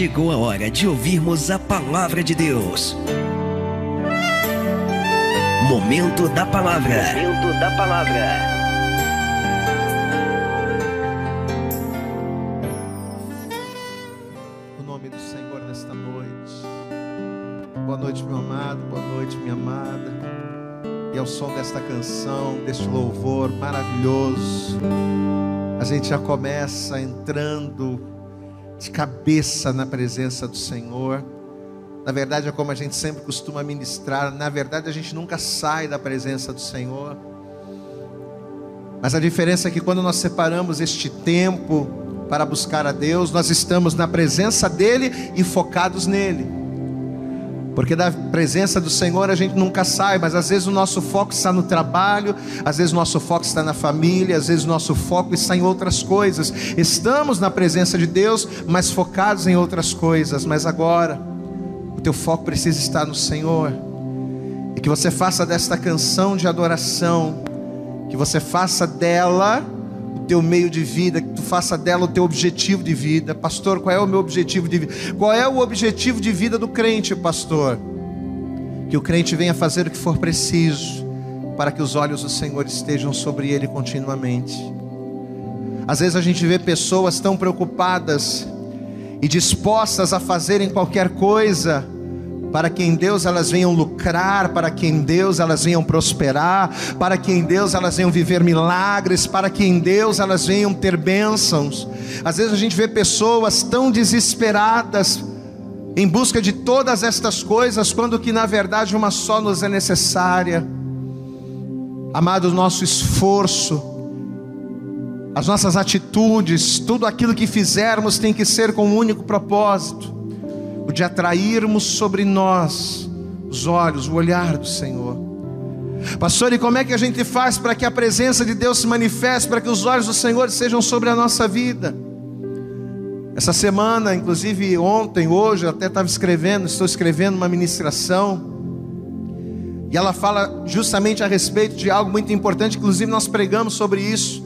chegou a hora de ouvirmos a palavra de Deus. Momento da palavra. Momento da palavra. O nome do Senhor nesta noite. Boa noite, meu amado. Boa noite, minha amada. E ao som desta canção, deste louvor maravilhoso, a gente já começa entrando de cabeça na presença do Senhor. Na verdade, é como a gente sempre costuma ministrar. Na verdade, a gente nunca sai da presença do Senhor. Mas a diferença é que quando nós separamos este tempo para buscar a Deus, nós estamos na presença dEle e focados nele. Porque da presença do Senhor a gente nunca sai, mas às vezes o nosso foco está no trabalho, às vezes o nosso foco está na família, às vezes o nosso foco está em outras coisas. Estamos na presença de Deus, mas focados em outras coisas. Mas agora, o teu foco precisa estar no Senhor. E que você faça desta canção de adoração, que você faça dela teu meio de vida, que tu faça dela o teu objetivo de vida. Pastor, qual é o meu objetivo de vida? Qual é o objetivo de vida do crente, pastor? Que o crente venha fazer o que for preciso, para que os olhos do Senhor estejam sobre ele continuamente. Às vezes a gente vê pessoas tão preocupadas e dispostas a fazerem qualquer coisa, para que em Deus elas venham lucrar, para que em Deus elas venham prosperar, para que em Deus elas venham viver milagres, para que em Deus elas venham ter bênçãos. Às vezes a gente vê pessoas tão desesperadas em busca de todas estas coisas, quando que na verdade uma só nos é necessária. Amado, nosso esforço, as nossas atitudes, tudo aquilo que fizermos tem que ser com um único propósito o de atrairmos sobre nós os olhos, o olhar do Senhor. Pastor, e como é que a gente faz para que a presença de Deus se manifeste, para que os olhos do Senhor sejam sobre a nossa vida? Essa semana, inclusive ontem, hoje, eu até estava escrevendo, estou escrevendo uma ministração, e ela fala justamente a respeito de algo muito importante, inclusive nós pregamos sobre isso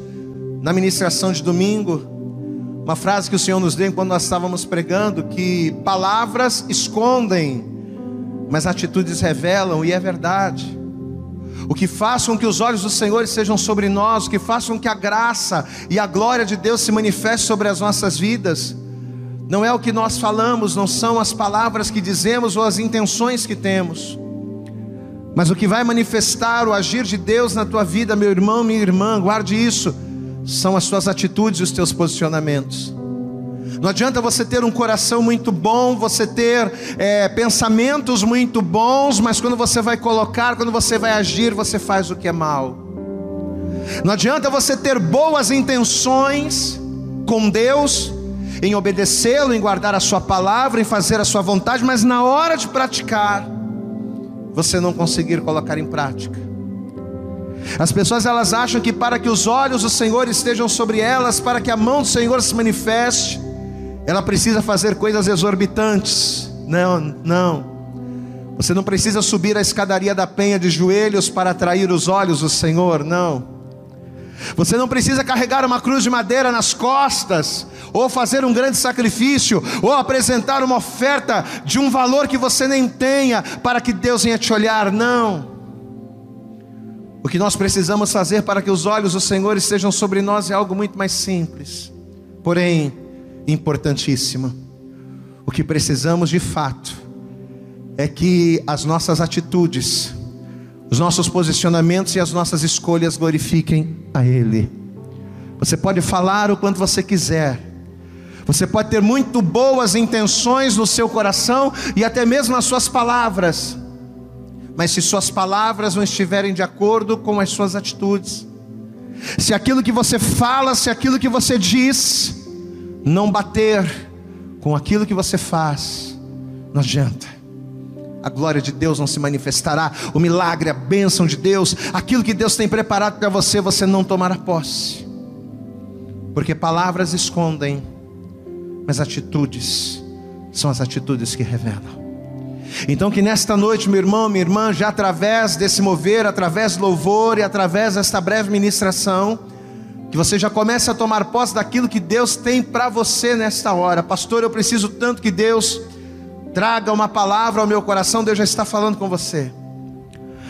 na ministração de domingo. Uma frase que o Senhor nos deu quando nós estávamos pregando: que palavras escondem, mas atitudes revelam, e é verdade. O que faz com que os olhos do Senhor sejam sobre nós, o que faz com que a graça e a glória de Deus se manifeste sobre as nossas vidas, não é o que nós falamos, não são as palavras que dizemos ou as intenções que temos, mas o que vai manifestar o agir de Deus na tua vida, meu irmão, minha irmã, guarde isso são as suas atitudes e os teus posicionamentos. Não adianta você ter um coração muito bom, você ter é, pensamentos muito bons, mas quando você vai colocar, quando você vai agir, você faz o que é mal. Não adianta você ter boas intenções com Deus, em obedecê-lo, em guardar a Sua palavra, em fazer a Sua vontade, mas na hora de praticar, você não conseguir colocar em prática. As pessoas elas acham que para que os olhos do Senhor estejam sobre elas, para que a mão do Senhor se manifeste, ela precisa fazer coisas exorbitantes. Não, não. Você não precisa subir a escadaria da penha de joelhos para atrair os olhos do Senhor, não. Você não precisa carregar uma cruz de madeira nas costas, ou fazer um grande sacrifício, ou apresentar uma oferta de um valor que você nem tenha, para que Deus venha te olhar, não. O que nós precisamos fazer para que os olhos do Senhor estejam sobre nós é algo muito mais simples, porém importantíssimo. O que precisamos de fato é que as nossas atitudes, os nossos posicionamentos e as nossas escolhas glorifiquem a Ele. Você pode falar o quanto você quiser, você pode ter muito boas intenções no seu coração e até mesmo nas suas palavras, mas se suas palavras não estiverem de acordo com as suas atitudes, se aquilo que você fala, se aquilo que você diz, não bater com aquilo que você faz, não adianta. A glória de Deus não se manifestará, o milagre, a bênção de Deus, aquilo que Deus tem preparado para você, você não tomará posse, porque palavras escondem, mas atitudes são as atitudes que revelam. Então, que nesta noite, meu irmão, minha irmã, já através desse mover, através do louvor e através desta breve ministração, Que você já comece a tomar posse daquilo que Deus tem para você nesta hora. Pastor, eu preciso tanto que Deus traga uma palavra ao meu coração. Deus já está falando com você.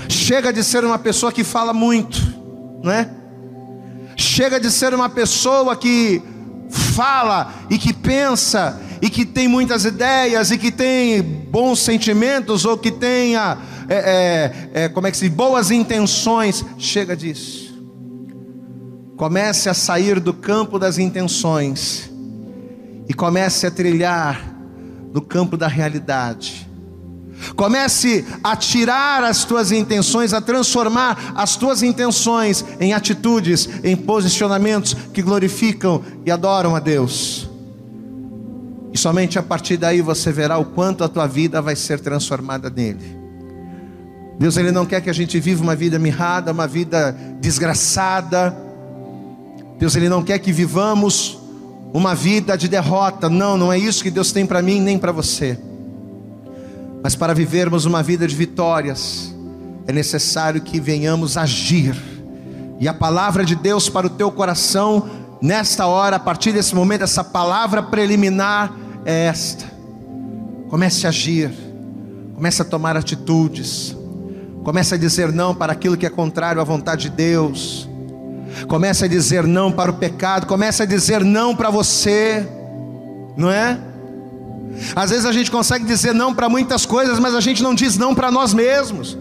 Chega de ser uma pessoa que fala muito, não é? Chega de ser uma pessoa que fala e que pensa e que tem muitas ideias e que tem bons sentimentos ou que tenha é, é, é, como é que se boas intenções. Chega disso. Comece a sair do campo das intenções e comece a trilhar no campo da realidade. Comece a tirar as tuas intenções, a transformar as tuas intenções em atitudes, em posicionamentos que glorificam e adoram a Deus. E somente a partir daí você verá o quanto a tua vida vai ser transformada nele. Deus ele não quer que a gente viva uma vida mirrada, uma vida desgraçada. Deus ele não quer que vivamos uma vida de derrota. Não, não é isso que Deus tem para mim nem para você. Mas para vivermos uma vida de vitórias, é necessário que venhamos agir. E a palavra de Deus para o teu coração, nesta hora, a partir desse momento, essa palavra preliminar é esta. Comece a agir, comece a tomar atitudes, comece a dizer não para aquilo que é contrário à vontade de Deus, comece a dizer não para o pecado, comece a dizer não para você, não é? Às vezes a gente consegue dizer não para muitas coisas, mas a gente não diz não para nós mesmos.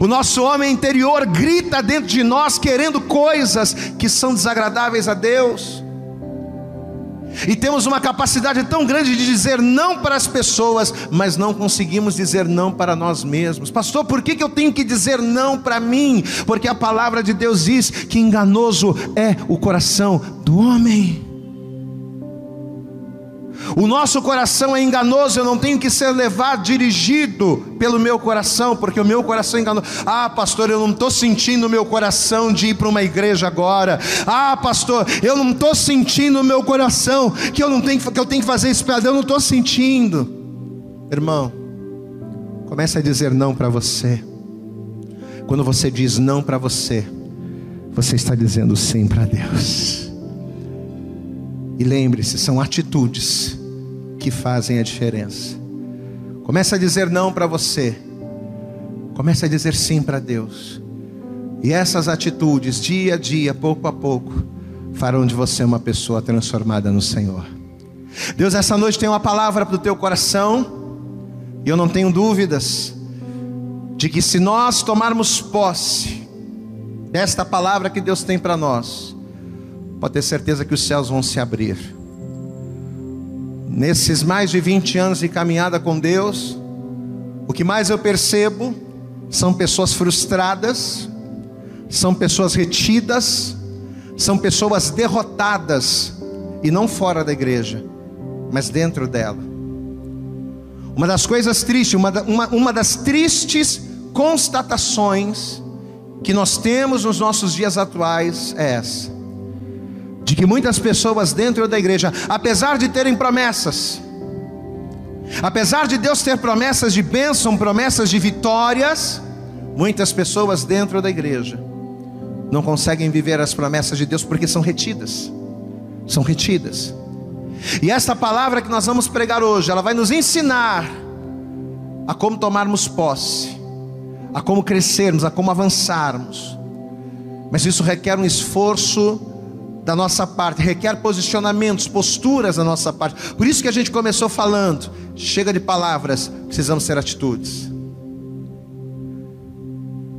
O nosso homem interior grita dentro de nós querendo coisas que são desagradáveis a Deus. E temos uma capacidade tão grande de dizer não para as pessoas, mas não conseguimos dizer não para nós mesmos. Pastor, por que, que eu tenho que dizer não para mim? Porque a palavra de Deus diz que enganoso é o coração do homem. O nosso coração é enganoso, eu não tenho que ser levado, dirigido pelo meu coração, porque o meu coração é enganoso. Ah, pastor, eu não estou sentindo o meu coração de ir para uma igreja agora. Ah, pastor, eu não estou sentindo o meu coração que eu não tenho que eu tenho que fazer isso, eu não estou sentindo. Irmão, comece a dizer não para você. Quando você diz não para você, você está dizendo sim para Deus. E lembre-se, são atitudes que fazem a diferença. Comece a dizer não para você. Comece a dizer sim para Deus. E essas atitudes, dia a dia, pouco a pouco, farão de você uma pessoa transformada no Senhor. Deus, essa noite tem uma palavra para o teu coração. E eu não tenho dúvidas de que se nós tomarmos posse desta palavra que Deus tem para nós, pode ter certeza que os céus vão se abrir Nesses mais de 20 anos de caminhada com Deus, o que mais eu percebo são pessoas frustradas, são pessoas retidas, são pessoas derrotadas, e não fora da igreja, mas dentro dela. Uma das coisas tristes, uma, uma, uma das tristes constatações que nós temos nos nossos dias atuais é essa que muitas pessoas dentro da igreja, apesar de terem promessas, apesar de Deus ter promessas de bênção, promessas de vitórias, muitas pessoas dentro da igreja não conseguem viver as promessas de Deus porque são retidas. São retidas. E esta palavra que nós vamos pregar hoje, ela vai nos ensinar a como tomarmos posse, a como crescermos, a como avançarmos. Mas isso requer um esforço da nossa parte, requer posicionamentos, posturas da nossa parte. Por isso que a gente começou falando: chega de palavras, precisamos ser atitudes.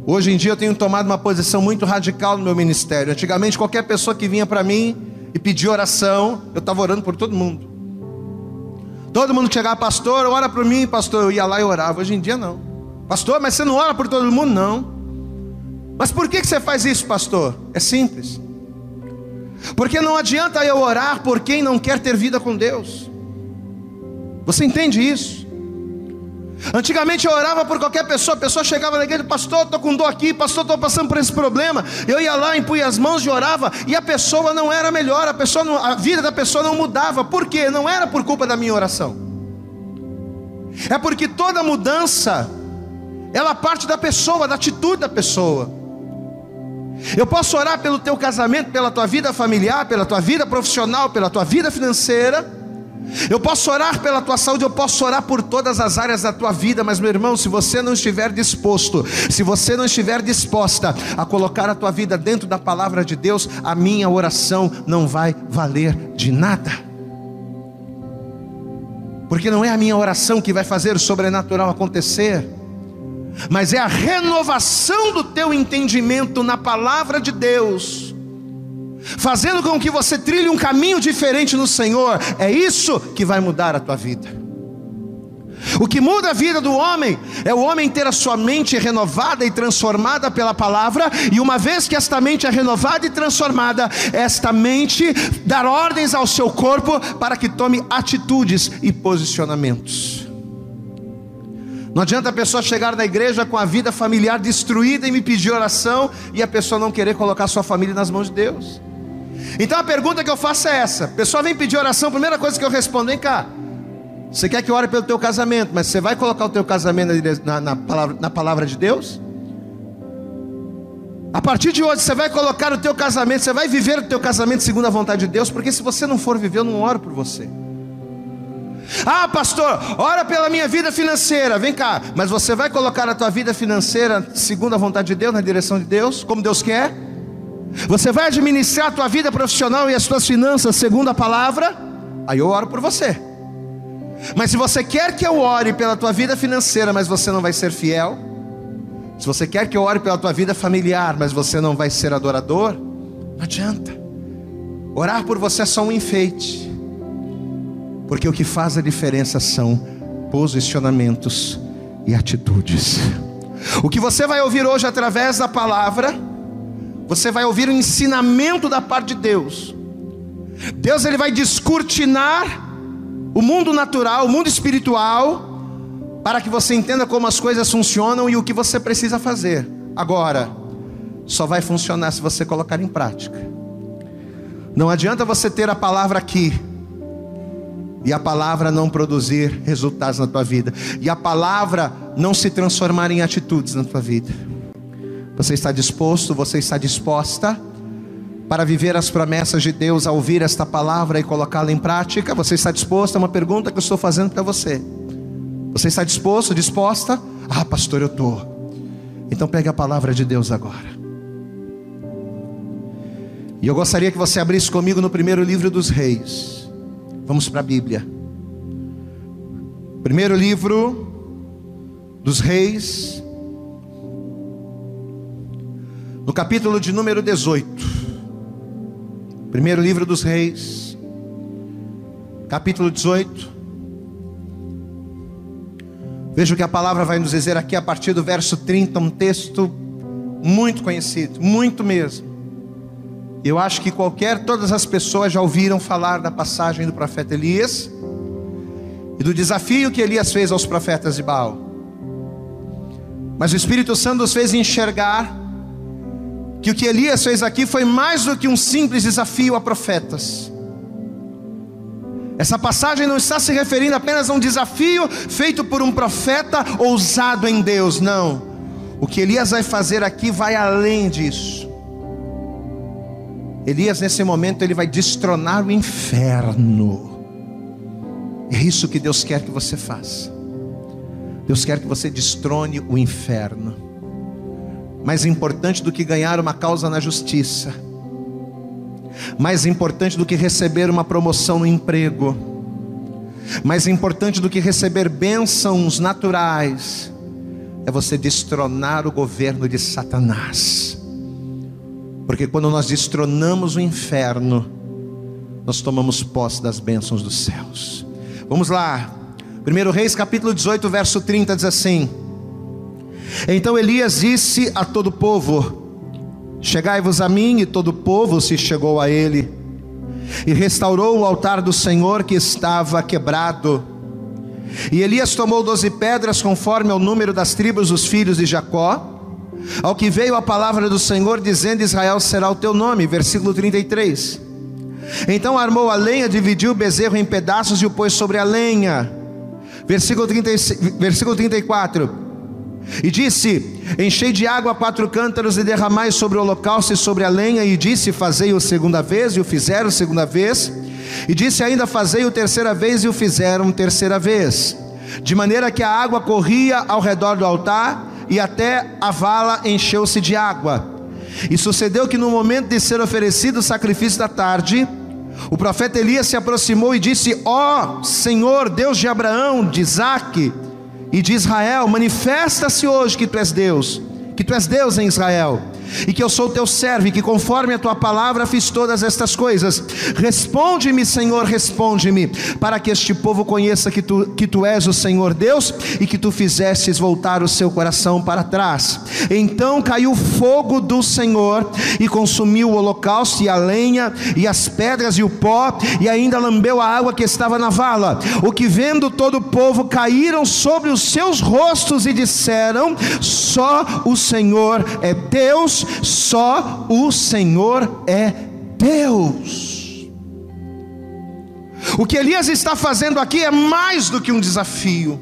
Hoje em dia eu tenho tomado uma posição muito radical no meu ministério. Antigamente, qualquer pessoa que vinha para mim e pedia oração, eu estava orando por todo mundo. Todo mundo que chegava, pastor, ora por mim, pastor, eu ia lá e orava. Hoje em dia não. Pastor, mas você não ora por todo mundo? Não. Mas por que você faz isso, pastor? É simples. Porque não adianta eu orar por quem não quer ter vida com Deus. Você entende isso? Antigamente eu orava por qualquer pessoa, a pessoa chegava na igreja, pastor, estou com dor aqui, pastor, estou passando por esse problema. Eu ia lá, impunha as mãos e orava, e a pessoa não era melhor, a, pessoa não, a vida da pessoa não mudava. Por quê? Não era por culpa da minha oração. É porque toda mudança, ela parte da pessoa, da atitude da pessoa. Eu posso orar pelo teu casamento, pela tua vida familiar, pela tua vida profissional, pela tua vida financeira. Eu posso orar pela tua saúde, eu posso orar por todas as áreas da tua vida, mas meu irmão, se você não estiver disposto, se você não estiver disposta a colocar a tua vida dentro da palavra de Deus, a minha oração não vai valer de nada. Porque não é a minha oração que vai fazer o sobrenatural acontecer, mas é a renovação do teu entendimento na palavra de Deus fazendo com que você trilhe um caminho diferente no Senhor, é isso que vai mudar a tua vida. O que muda a vida do homem é o homem ter a sua mente renovada e transformada pela palavra, e uma vez que esta mente é renovada e transformada, esta mente dar ordens ao seu corpo para que tome atitudes e posicionamentos. Não adianta a pessoa chegar na igreja com a vida familiar destruída e me pedir oração e a pessoa não querer colocar sua família nas mãos de Deus. Então a pergunta que eu faço é essa: a pessoa vem pedir oração, a primeira coisa que eu respondo, vem cá. Você quer que eu ore pelo teu casamento, mas você vai colocar o teu casamento na, na, palavra, na palavra de Deus? A partir de hoje você vai colocar o teu casamento, você vai viver o teu casamento segundo a vontade de Deus, porque se você não for viver, eu não oro por você. Ah, pastor, ora pela minha vida financeira. Vem cá, mas você vai colocar a tua vida financeira segundo a vontade de Deus, na direção de Deus, como Deus quer? Você vai administrar a tua vida profissional e as tuas finanças segundo a palavra? Aí eu oro por você. Mas se você quer que eu ore pela tua vida financeira, mas você não vai ser fiel, se você quer que eu ore pela tua vida familiar, mas você não vai ser adorador, não adianta. Orar por você é só um enfeite. Porque o que faz a diferença são posicionamentos e atitudes. O que você vai ouvir hoje através da palavra você vai ouvir o ensinamento da parte de Deus. Deus ele vai descortinar o mundo natural, o mundo espiritual, para que você entenda como as coisas funcionam e o que você precisa fazer. Agora, só vai funcionar se você colocar em prática. Não adianta você ter a palavra aqui e a palavra não produzir resultados na tua vida, e a palavra não se transformar em atitudes na tua vida. Você está disposto, você está disposta para viver as promessas de Deus, a ouvir esta palavra e colocá-la em prática? Você está disposto? É uma pergunta que eu estou fazendo para você. Você está disposto, disposta? Ah, pastor, eu estou. Então pegue a palavra de Deus agora. E eu gostaria que você abrisse comigo no primeiro livro dos reis. Vamos para a Bíblia. Primeiro livro dos reis, no capítulo de número 18, primeiro livro dos Reis, capítulo 18. Veja o que a palavra vai nos dizer aqui a partir do verso 30, um texto muito conhecido, muito mesmo. Eu acho que qualquer, todas as pessoas já ouviram falar da passagem do profeta Elias e do desafio que Elias fez aos profetas de Baal. Mas o Espírito Santo os fez enxergar que o que Elias fez aqui foi mais do que um simples desafio a profetas. Essa passagem não está se referindo apenas a um desafio feito por um profeta ousado em Deus, não. O que Elias vai fazer aqui vai além disso. Elias, nesse momento, ele vai destronar o inferno. É isso que Deus quer que você faça. Deus quer que você destrone o inferno mais importante do que ganhar uma causa na justiça, mais importante do que receber uma promoção no emprego, mais importante do que receber bênçãos naturais, é você destronar o governo de Satanás. Porque quando nós destronamos o inferno, nós tomamos posse das bênçãos dos céus. Vamos lá. 1 Reis capítulo 18, verso 30 diz assim: então Elias disse a todo o povo: Chegai-vos a mim, e todo o povo se chegou a ele, e restaurou o altar do Senhor que estava quebrado. E Elias tomou doze pedras, conforme ao número das tribos dos filhos de Jacó, ao que veio a palavra do Senhor, dizendo: Israel será o teu nome. Versículo 33. Então armou a lenha, dividiu o bezerro em pedaços e o pôs sobre a lenha. Versículo, 30, versículo 34 E disse: Enchei de água quatro cântaros e derramai sobre o holocausto e sobre a lenha. E disse: Fazei-o segunda vez, e o fizeram segunda vez. E disse ainda: Fazei-o terceira vez, e o fizeram terceira vez. De maneira que a água corria ao redor do altar, e até a vala encheu-se de água. E sucedeu que no momento de ser oferecido o sacrifício da tarde, o profeta Elias se aproximou e disse: Ó oh, Senhor, Deus de Abraão, de Isaque e de Israel, manifesta-se hoje que tu és Deus, que tu és Deus em Israel e que eu sou teu servo, e que conforme a tua palavra fiz todas estas coisas. Responde-me, Senhor, responde-me, para que este povo conheça que tu, que tu és o Senhor Deus e que tu fizestes voltar o seu coração para trás. Então caiu fogo do Senhor e consumiu o holocausto e a lenha e as pedras e o pó, e ainda lambeu a água que estava na vala. O que vendo todo o povo caíram sobre os seus rostos e disseram: Só o Senhor é Deus só o Senhor é Deus. O que Elias está fazendo aqui é mais do que um desafio.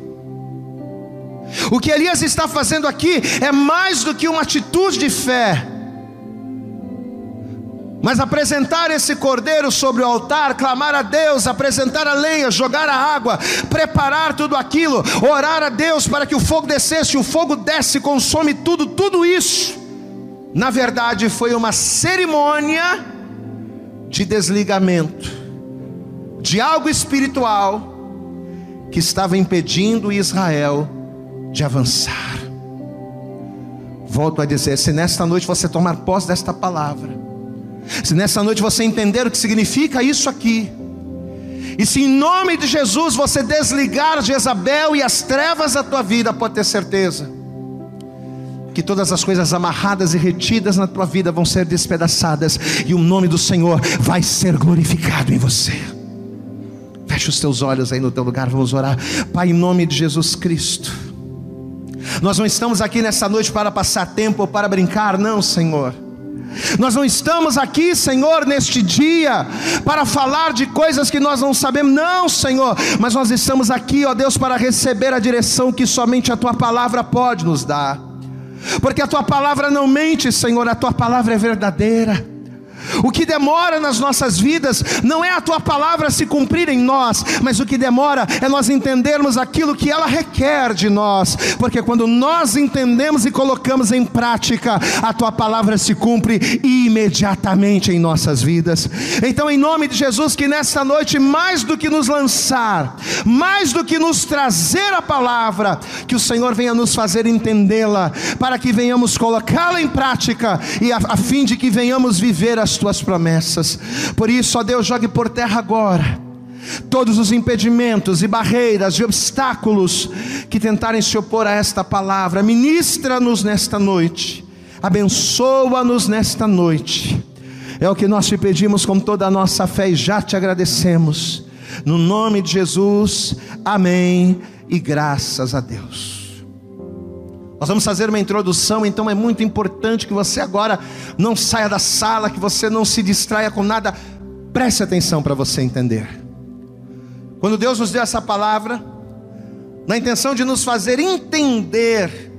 O que Elias está fazendo aqui é mais do que uma atitude de fé. Mas apresentar esse cordeiro sobre o altar, clamar a Deus, apresentar a lenha, jogar a água, preparar tudo aquilo, orar a Deus para que o fogo descesse, o fogo desce, consome tudo, tudo isso na verdade, foi uma cerimônia de desligamento de algo espiritual que estava impedindo Israel de avançar. Volto a dizer: se nesta noite você tomar posse desta palavra, se nesta noite você entender o que significa isso aqui, e se em nome de Jesus você desligar Jezabel e as trevas da tua vida, pode ter certeza, que todas as coisas amarradas e retidas na tua vida vão ser despedaçadas e o nome do Senhor vai ser glorificado em você. Feche os teus olhos aí no teu lugar, vamos orar. Pai, em nome de Jesus Cristo. Nós não estamos aqui nessa noite para passar tempo ou para brincar, não, Senhor. Nós não estamos aqui, Senhor, neste dia para falar de coisas que nós não sabemos, não, Senhor, mas nós estamos aqui, ó Deus, para receber a direção que somente a tua palavra pode nos dar porque a tua palavra não mente, Senhor, a tua palavra é verdadeira. O que demora nas nossas vidas não é a tua palavra se cumprir em nós, mas o que demora é nós entendermos aquilo que ela requer de nós, porque quando nós entendemos e colocamos em prática, a tua palavra se cumpre imediatamente em nossas vidas. Então, em nome de Jesus, que nesta noite, mais do que nos lançar, mais do que nos trazer a palavra, que o Senhor venha nos fazer entendê-la, para que venhamos colocá-la em prática e a, a fim de que venhamos viver as tuas promessas. Por isso, ó Deus, jogue por terra agora todos os impedimentos e barreiras e obstáculos que tentarem se opor a esta palavra. Ministra-nos nesta noite, abençoa-nos nesta noite. É o que nós te pedimos com toda a nossa fé e já te agradecemos. No nome de Jesus, amém e graças a Deus. Nós vamos fazer uma introdução, então é muito importante que você agora não saia da sala, que você não se distraia com nada. Preste atenção para você entender. Quando Deus nos deu essa palavra, na intenção de nos fazer entender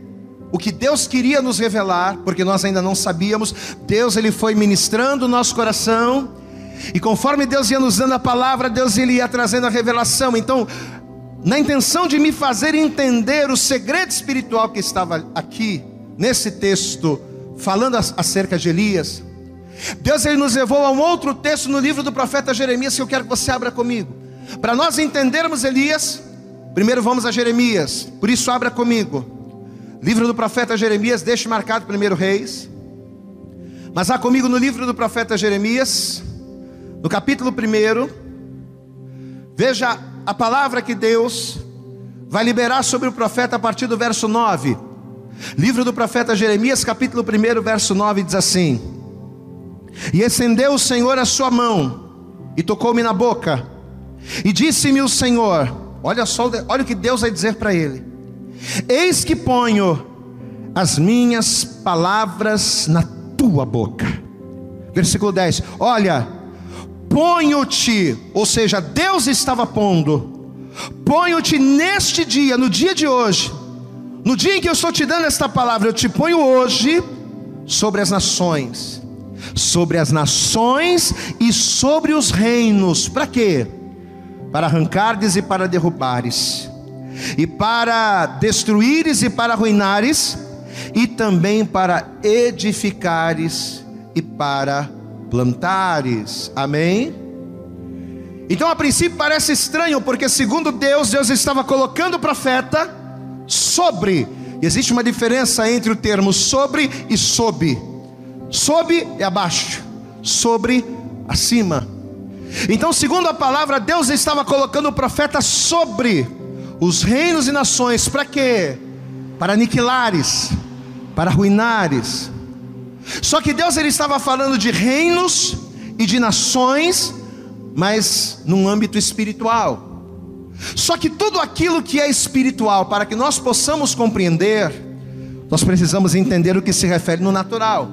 o que Deus queria nos revelar, porque nós ainda não sabíamos, Deus ele foi ministrando o nosso coração, e conforme Deus ia nos dando a palavra, Deus ele ia trazendo a revelação. Então, na intenção de me fazer entender o segredo espiritual que estava aqui, nesse texto, falando acerca de Elias, Deus ele nos levou a um outro texto no livro do profeta Jeremias que eu quero que você abra comigo. Para nós entendermos Elias, primeiro vamos a Jeremias, por isso abra comigo. Livro do profeta Jeremias, deixe marcado primeiro Reis. Mas vá comigo no livro do profeta Jeremias, no capítulo 1. Veja a palavra que Deus vai liberar sobre o profeta a partir do verso 9. Livro do profeta Jeremias, capítulo 1, verso 9 diz assim: E estendeu o Senhor a sua mão e tocou-me na boca, e disse-me o Senhor: Olha só, olha o que Deus vai dizer para ele: Eis que ponho as minhas palavras na tua boca. Versículo 10: Olha, ponho-te, ou seja, Deus estava pondo, ponho-te neste dia, no dia de hoje, no dia em que eu estou te dando esta palavra, eu te ponho hoje sobre as nações, sobre as nações e sobre os reinos. Para quê? Para arrancardes e para derrubares, e para destruíres e para arruinares, e também para edificares e para plantares. Amém? Então a princípio parece estranho, porque segundo Deus, Deus estava colocando o profeta sobre. E existe uma diferença entre o termo sobre e sob. Sob é abaixo, sobre acima. Então, segundo a palavra, Deus estava colocando o profeta sobre os reinos e nações, para quê? Para aniquilares, para arruinares. Só que Deus ele estava falando de reinos e de nações mas num âmbito espiritual. Só que tudo aquilo que é espiritual, para que nós possamos compreender, nós precisamos entender o que se refere no natural.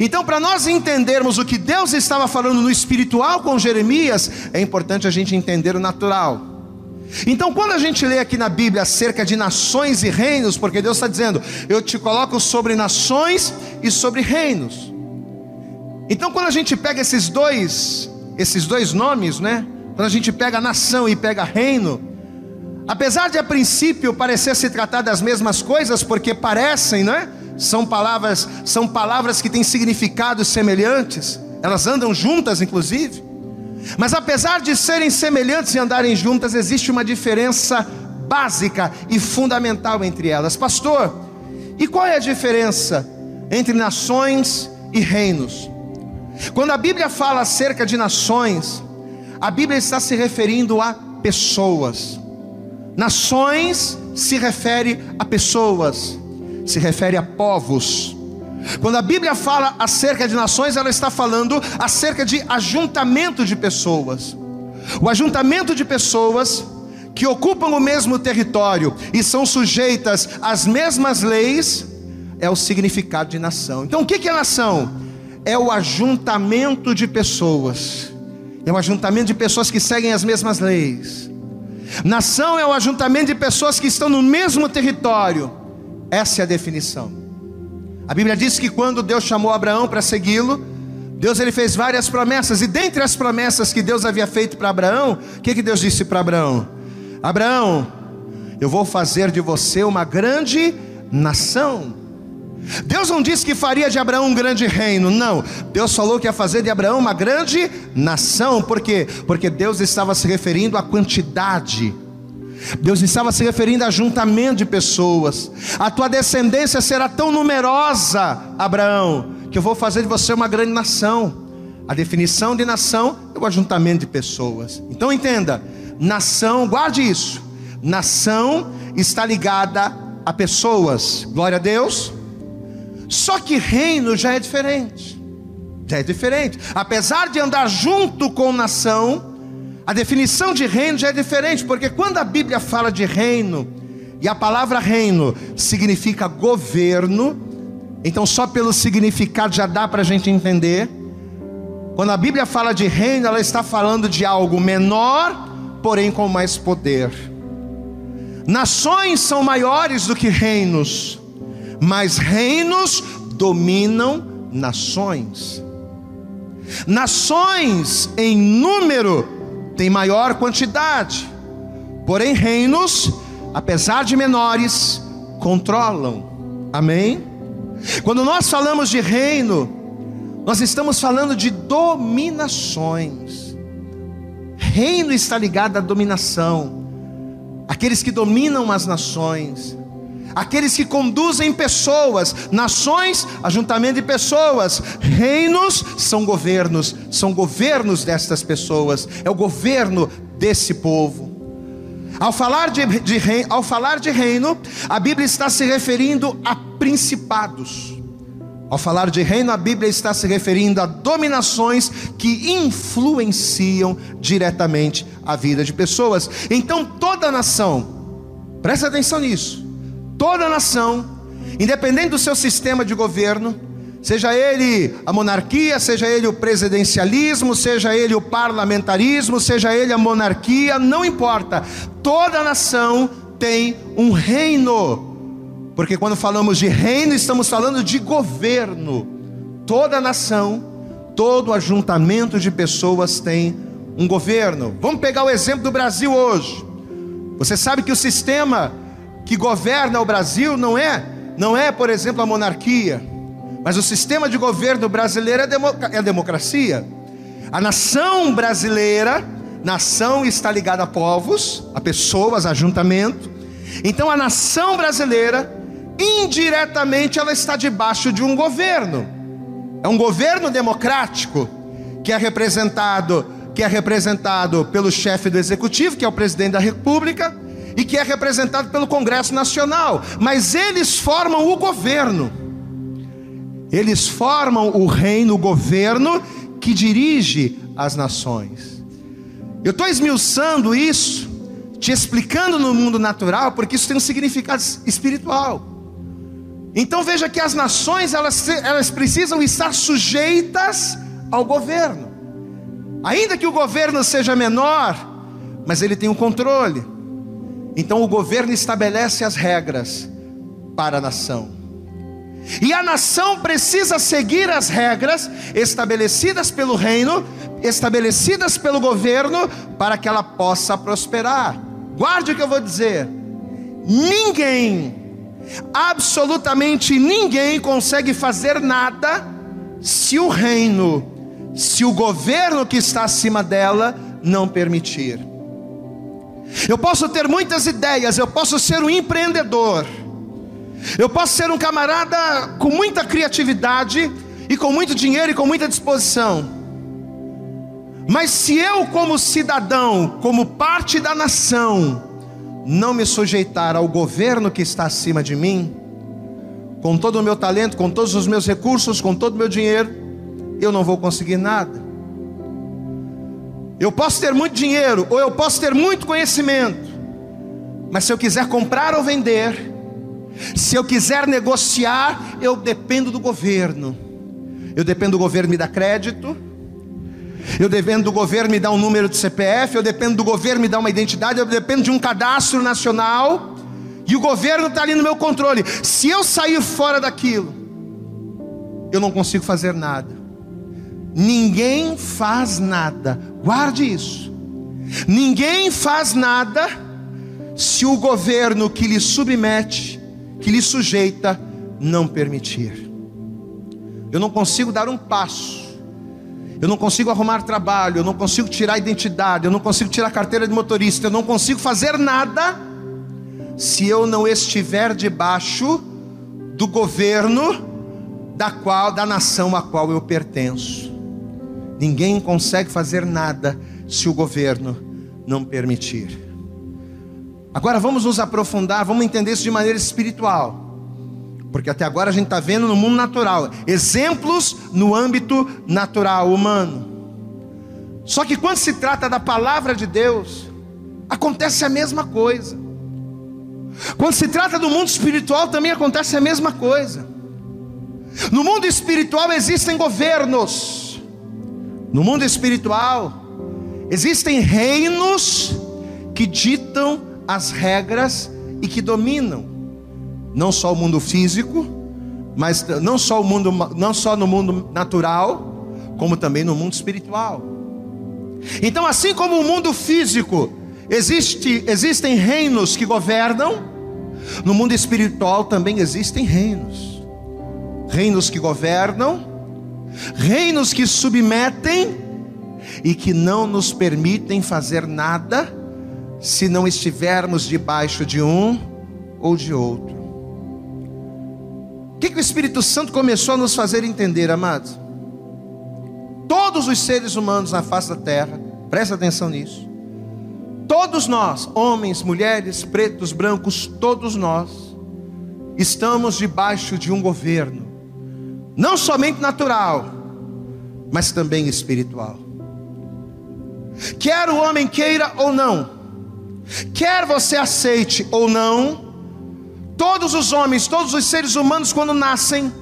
Então, para nós entendermos o que Deus estava falando no espiritual com Jeremias, é importante a gente entender o natural. Então, quando a gente lê aqui na Bíblia acerca de nações e reinos, porque Deus está dizendo, eu te coloco sobre nações e sobre reinos. Então, quando a gente pega esses dois esses dois nomes, né? Quando a gente pega nação e pega reino, apesar de a princípio parecer se tratar das mesmas coisas, porque parecem, né? São palavras, são palavras que têm significados semelhantes, elas andam juntas, inclusive. Mas apesar de serem semelhantes e andarem juntas, existe uma diferença básica e fundamental entre elas. Pastor, e qual é a diferença entre nações e reinos? Quando a Bíblia fala acerca de nações, a Bíblia está se referindo a pessoas. Nações se refere a pessoas, se refere a povos. Quando a Bíblia fala acerca de nações, ela está falando acerca de ajuntamento de pessoas. O ajuntamento de pessoas que ocupam o mesmo território e são sujeitas às mesmas leis é o significado de nação. Então, o que é nação? é o ajuntamento de pessoas, é o ajuntamento de pessoas que seguem as mesmas leis. Nação é o ajuntamento de pessoas que estão no mesmo território. Essa é a definição. A Bíblia diz que quando Deus chamou Abraão para segui-lo, Deus ele fez várias promessas, e dentre as promessas que Deus havia feito para Abraão, o que, que Deus disse para Abraão? Abraão, eu vou fazer de você uma grande nação. Deus não disse que faria de Abraão um grande reino, não. Deus falou que ia fazer de Abraão uma grande nação, por quê? Porque Deus estava se referindo à quantidade. Deus estava se referindo a juntamento de pessoas. A tua descendência será tão numerosa, Abraão, que eu vou fazer de você uma grande nação. A definição de nação é o ajuntamento de pessoas. Então entenda, nação, guarde isso. Nação está ligada a pessoas. Glória a Deus. Só que reino já é diferente. Já é diferente. Apesar de andar junto com nação, a definição de reino já é diferente, porque quando a Bíblia fala de reino, e a palavra reino significa governo, então só pelo significado já dá para a gente entender. Quando a Bíblia fala de reino, ela está falando de algo menor, porém com mais poder. Nações são maiores do que reinos mas reinos dominam nações. Nações em número têm maior quantidade, porém reinos, apesar de menores, controlam. Amém? Quando nós falamos de reino, nós estamos falando de dominações. Reino está ligado à dominação. Aqueles que dominam as nações, aqueles que conduzem pessoas, nações, ajuntamento de pessoas, reinos são governos, são governos destas pessoas, é o governo desse povo. Ao falar de, de, ao falar de reino, a Bíblia está se referindo a principados. Ao falar de reino, a Bíblia está se referindo a dominações que influenciam diretamente a vida de pessoas. Então, toda nação, presta atenção nisso, toda nação, independente do seu sistema de governo, seja ele a monarquia, seja ele o presidencialismo, seja ele o parlamentarismo, seja ele a monarquia, não importa, toda nação tem um reino. Porque quando falamos de reino, estamos falando de governo. Toda nação, todo ajuntamento de pessoas tem um governo. Vamos pegar o exemplo do Brasil hoje. Você sabe que o sistema que governa o Brasil não é, não é, por exemplo, a monarquia, mas o sistema de governo brasileiro é, é a democracia. A nação brasileira, nação está ligada a povos, a pessoas, a ajuntamento. Então a nação brasileira, indiretamente, ela está debaixo de um governo. É um governo democrático que é representado que é representado pelo chefe do executivo, que é o presidente da República, e que é representado pelo Congresso Nacional, mas eles formam o governo. Eles formam o reino, o governo que dirige as nações. Eu estou esmiuçando isso, te explicando no mundo natural, porque isso tem um significado espiritual. Então veja que as nações elas, elas precisam estar sujeitas ao governo. Ainda que o governo seja menor, mas ele tem o um controle. Então o governo estabelece as regras para a nação. E a nação precisa seguir as regras estabelecidas pelo reino, estabelecidas pelo governo, para que ela possa prosperar. Guarde o que eu vou dizer: ninguém, absolutamente ninguém, consegue fazer nada se o reino se o governo que está acima dela não permitir. Eu posso ter muitas ideias, eu posso ser um empreendedor, eu posso ser um camarada com muita criatividade e com muito dinheiro e com muita disposição. Mas se eu, como cidadão, como parte da nação, não me sujeitar ao governo que está acima de mim, com todo o meu talento, com todos os meus recursos, com todo o meu dinheiro, eu não vou conseguir nada. Eu posso ter muito dinheiro, ou eu posso ter muito conhecimento, mas se eu quiser comprar ou vender, se eu quiser negociar, eu dependo do governo. Eu dependo do governo me dar crédito, eu dependo do governo me dar um número de CPF, eu dependo do governo me dar uma identidade, eu dependo de um cadastro nacional, e o governo está ali no meu controle. Se eu sair fora daquilo, eu não consigo fazer nada. Ninguém faz nada, guarde isso. Ninguém faz nada se o governo que lhe submete, que lhe sujeita, não permitir. Eu não consigo dar um passo, eu não consigo arrumar trabalho, eu não consigo tirar identidade, eu não consigo tirar carteira de motorista, eu não consigo fazer nada se eu não estiver debaixo do governo da qual da nação a qual eu pertenço. Ninguém consegue fazer nada se o governo não permitir. Agora vamos nos aprofundar, vamos entender isso de maneira espiritual. Porque até agora a gente está vendo no mundo natural exemplos no âmbito natural, humano. Só que quando se trata da palavra de Deus, acontece a mesma coisa. Quando se trata do mundo espiritual, também acontece a mesma coisa. No mundo espiritual existem governos. No mundo espiritual, existem reinos que ditam as regras e que dominam não só o mundo físico, mas não só o mundo não só no mundo natural, como também no mundo espiritual. Então, assim como o mundo físico existe, existem reinos que governam, no mundo espiritual também existem reinos. Reinos que governam reinos que submetem e que não nos permitem fazer nada se não estivermos debaixo de um ou de outro. O que, que o Espírito Santo começou a nos fazer entender, amados? Todos os seres humanos na face da terra, presta atenção nisso. Todos nós, homens, mulheres, pretos, brancos, todos nós, estamos debaixo de um governo não somente natural, mas também espiritual. Quer o homem queira ou não, quer você aceite ou não, todos os homens, todos os seres humanos, quando nascem,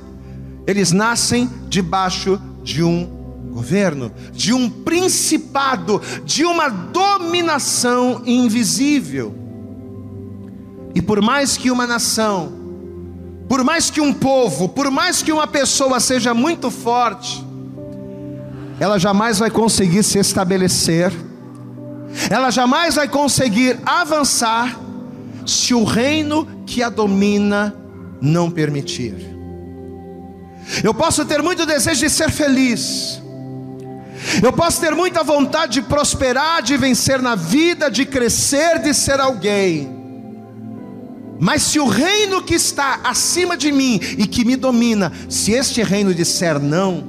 eles nascem debaixo de um governo, de um principado, de uma dominação invisível. E por mais que uma nação por mais que um povo, por mais que uma pessoa seja muito forte, ela jamais vai conseguir se estabelecer, ela jamais vai conseguir avançar, se o reino que a domina não permitir. Eu posso ter muito desejo de ser feliz, eu posso ter muita vontade de prosperar, de vencer na vida, de crescer, de ser alguém. Mas se o reino que está acima de mim e que me domina, se este reino disser não,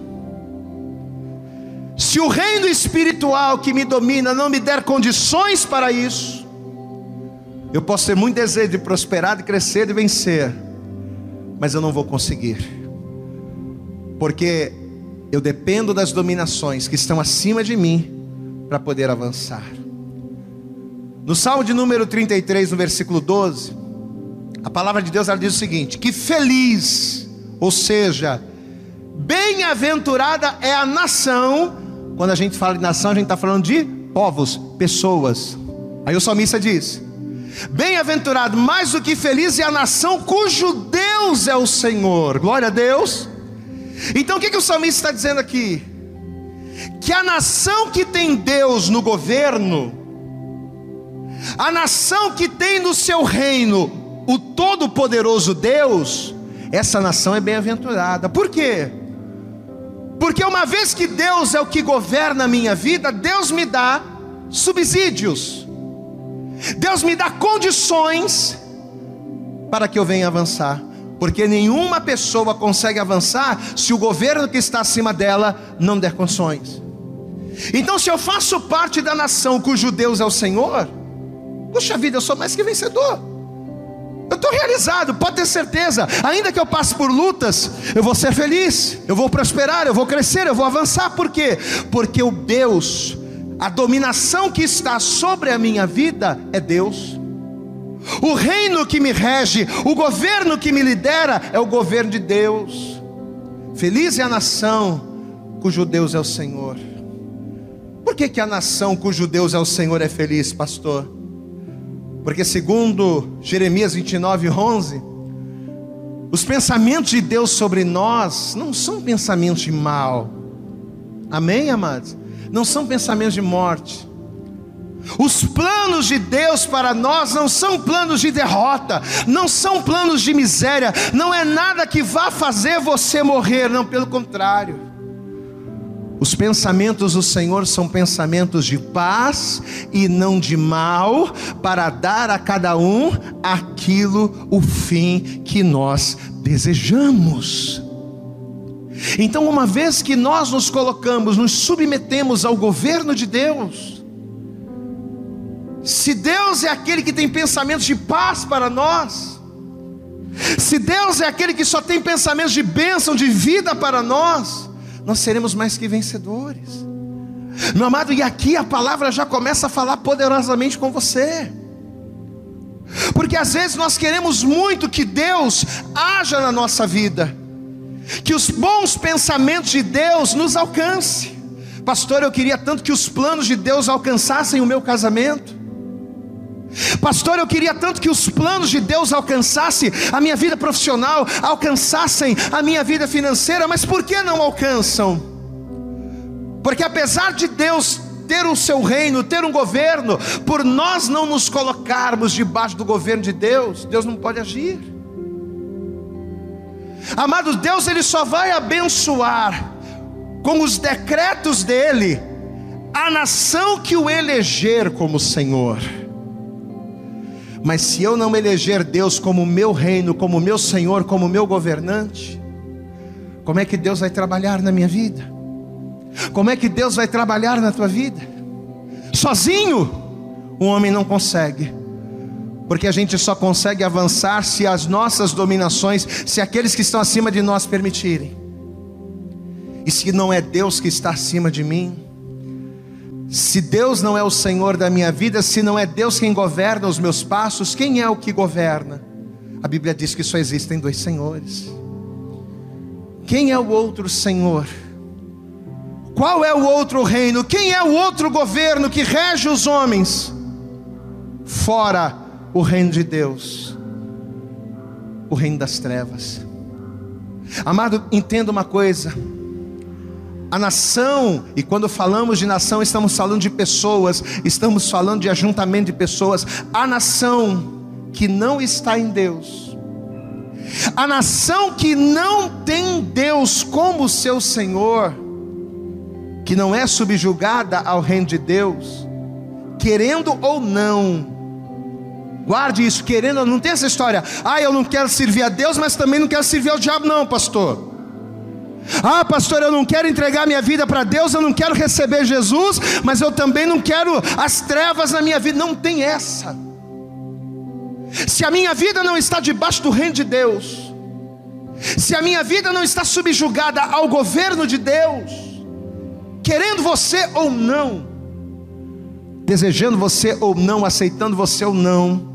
se o reino espiritual que me domina não me der condições para isso, eu posso ter muito desejo de prosperar, de crescer, de vencer, mas eu não vou conseguir, porque eu dependo das dominações que estão acima de mim para poder avançar. No Salmo de número 33, no versículo 12, a palavra de Deus ela diz o seguinte: que feliz, ou seja, bem-aventurada é a nação. Quando a gente fala de nação, a gente está falando de povos, pessoas. Aí o salmista diz: Bem-aventurado, mais do que feliz é a nação cujo Deus é o Senhor. Glória a Deus. Então o que, que o salmista está dizendo aqui? Que a nação que tem Deus no governo, a nação que tem no seu reino o Todo-Poderoso Deus, essa nação é bem-aventurada. Por quê? Porque uma vez que Deus é o que governa a minha vida, Deus me dá subsídios, Deus me dá condições para que eu venha avançar porque nenhuma pessoa consegue avançar se o governo que está acima dela não der condições. Então, se eu faço parte da nação cujo Deus é o Senhor, puxa vida, eu sou mais que vencedor. Eu estou realizado, pode ter certeza. Ainda que eu passe por lutas, eu vou ser feliz, eu vou prosperar, eu vou crescer, eu vou avançar. Por quê? Porque o Deus, a dominação que está sobre a minha vida é Deus. O reino que me rege, o governo que me lidera é o governo de Deus. Feliz é a nação cujo Deus é o Senhor. Por que, que a nação cujo Deus é o Senhor é feliz, pastor? Porque segundo Jeremias 29, 11, os pensamentos de Deus sobre nós não são pensamentos de mal. Amém, amados? Não são pensamentos de morte os planos de Deus para nós não são planos de derrota, não são planos de miséria, não é nada que vá fazer você morrer, não, pelo contrário. Os pensamentos do Senhor são pensamentos de paz e não de mal, para dar a cada um aquilo, o fim que nós desejamos. Então, uma vez que nós nos colocamos, nos submetemos ao governo de Deus, se Deus é aquele que tem pensamentos de paz para nós, se Deus é aquele que só tem pensamentos de bênção, de vida para nós, nós seremos mais que vencedores. Meu amado, e aqui a palavra já começa a falar poderosamente com você. Porque às vezes nós queremos muito que Deus haja na nossa vida, que os bons pensamentos de Deus nos alcance. Pastor, eu queria tanto que os planos de Deus alcançassem o meu casamento. Pastor, eu queria tanto que os planos de Deus alcançassem a minha vida profissional, alcançassem a minha vida financeira, mas por que não alcançam? Porque apesar de Deus ter o seu reino, ter um governo, por nós não nos colocarmos debaixo do governo de Deus, Deus não pode agir. Amado Deus, ele só vai abençoar com os decretos dele a nação que o eleger como Senhor. Mas se eu não eleger Deus como meu reino, como meu Senhor, como meu governante, como é que Deus vai trabalhar na minha vida? Como é que Deus vai trabalhar na tua vida? Sozinho, o homem não consegue, porque a gente só consegue avançar se as nossas dominações, se aqueles que estão acima de nós permitirem. E se não é Deus que está acima de mim, se Deus não é o Senhor da minha vida, se não é Deus quem governa os meus passos, quem é o que governa? A Bíblia diz que só existem dois senhores. Quem é o outro Senhor? Qual é o outro reino? Quem é o outro governo que rege os homens? Fora o reino de Deus. o reino das trevas. Amado, entenda uma coisa. A nação, e quando falamos de nação, estamos falando de pessoas, estamos falando de ajuntamento de pessoas. A nação que não está em Deus, a nação que não tem Deus como seu Senhor, que não é subjugada ao reino de Deus, querendo ou não, guarde isso, querendo não, tem essa história, ah, eu não quero servir a Deus, mas também não quero servir ao diabo, não, pastor. Ah, pastor, eu não quero entregar minha vida para Deus, eu não quero receber Jesus, mas eu também não quero as trevas na minha vida. Não tem essa. Se a minha vida não está debaixo do reino de Deus, se a minha vida não está subjugada ao governo de Deus, querendo você ou não, desejando você ou não, aceitando você ou não,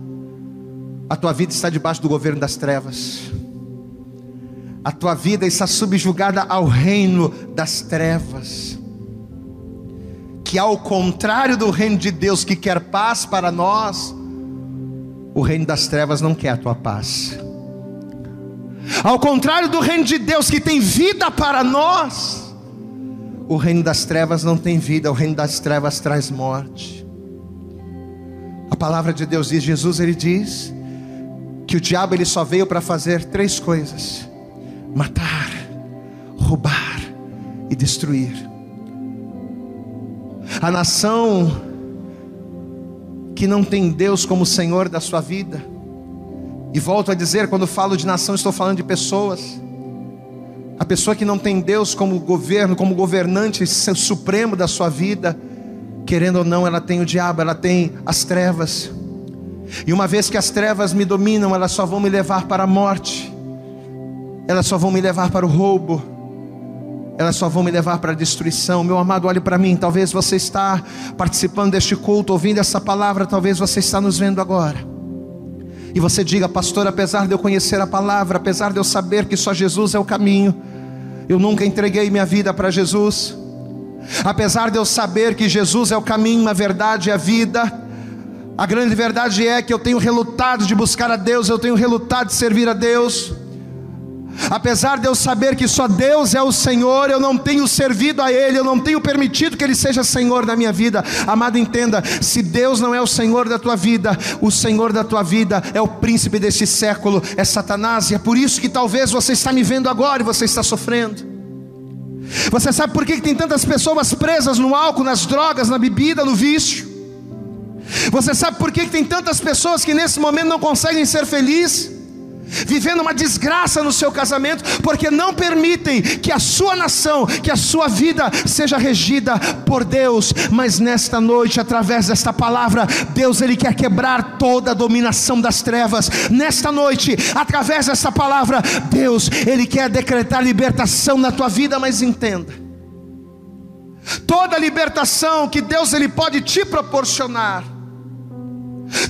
a tua vida está debaixo do governo das trevas a tua vida está subjugada ao reino das trevas, que ao contrário do reino de Deus que quer paz para nós, o reino das trevas não quer a tua paz. Ao contrário do reino de Deus que tem vida para nós, o reino das trevas não tem vida, o reino das trevas traz morte. A palavra de Deus diz, Jesus ele diz que o diabo ele só veio para fazer três coisas: matar, roubar e destruir. A nação que não tem Deus como Senhor da sua vida, e volto a dizer, quando falo de nação, estou falando de pessoas. A pessoa que não tem Deus como governo, como governante supremo da sua vida, querendo ou não, ela tem o diabo, ela tem as trevas. E uma vez que as trevas me dominam, elas só vão me levar para a morte elas só vão me levar para o roubo, elas só vão me levar para a destruição. Meu amado, olhe para mim. Talvez você está participando deste culto, ouvindo essa palavra, talvez você está nos vendo agora. E você diga, pastor, apesar de eu conhecer a palavra, apesar de eu saber que só Jesus é o caminho, eu nunca entreguei minha vida para Jesus. Apesar de eu saber que Jesus é o caminho, a verdade e a vida, a grande verdade é que eu tenho relutado de buscar a Deus, eu tenho relutado de servir a Deus. Apesar de eu saber que só Deus é o Senhor, eu não tenho servido a Ele, eu não tenho permitido que Ele seja Senhor da minha vida. Amado, entenda: se Deus não é o Senhor da tua vida, o Senhor da tua vida é o príncipe deste século, é Satanás, e é por isso que talvez você está me vendo agora e você está sofrendo. Você sabe por que tem tantas pessoas presas no álcool, nas drogas, na bebida, no vício? Você sabe por que tem tantas pessoas que nesse momento não conseguem ser felizes? Vivendo uma desgraça no seu casamento, porque não permitem que a sua nação, que a sua vida seja regida por Deus. Mas nesta noite, através desta palavra, Deus ele quer quebrar toda a dominação das trevas. Nesta noite, através desta palavra, Deus ele quer decretar libertação na tua vida, mas entenda. Toda libertação que Deus ele pode te proporcionar,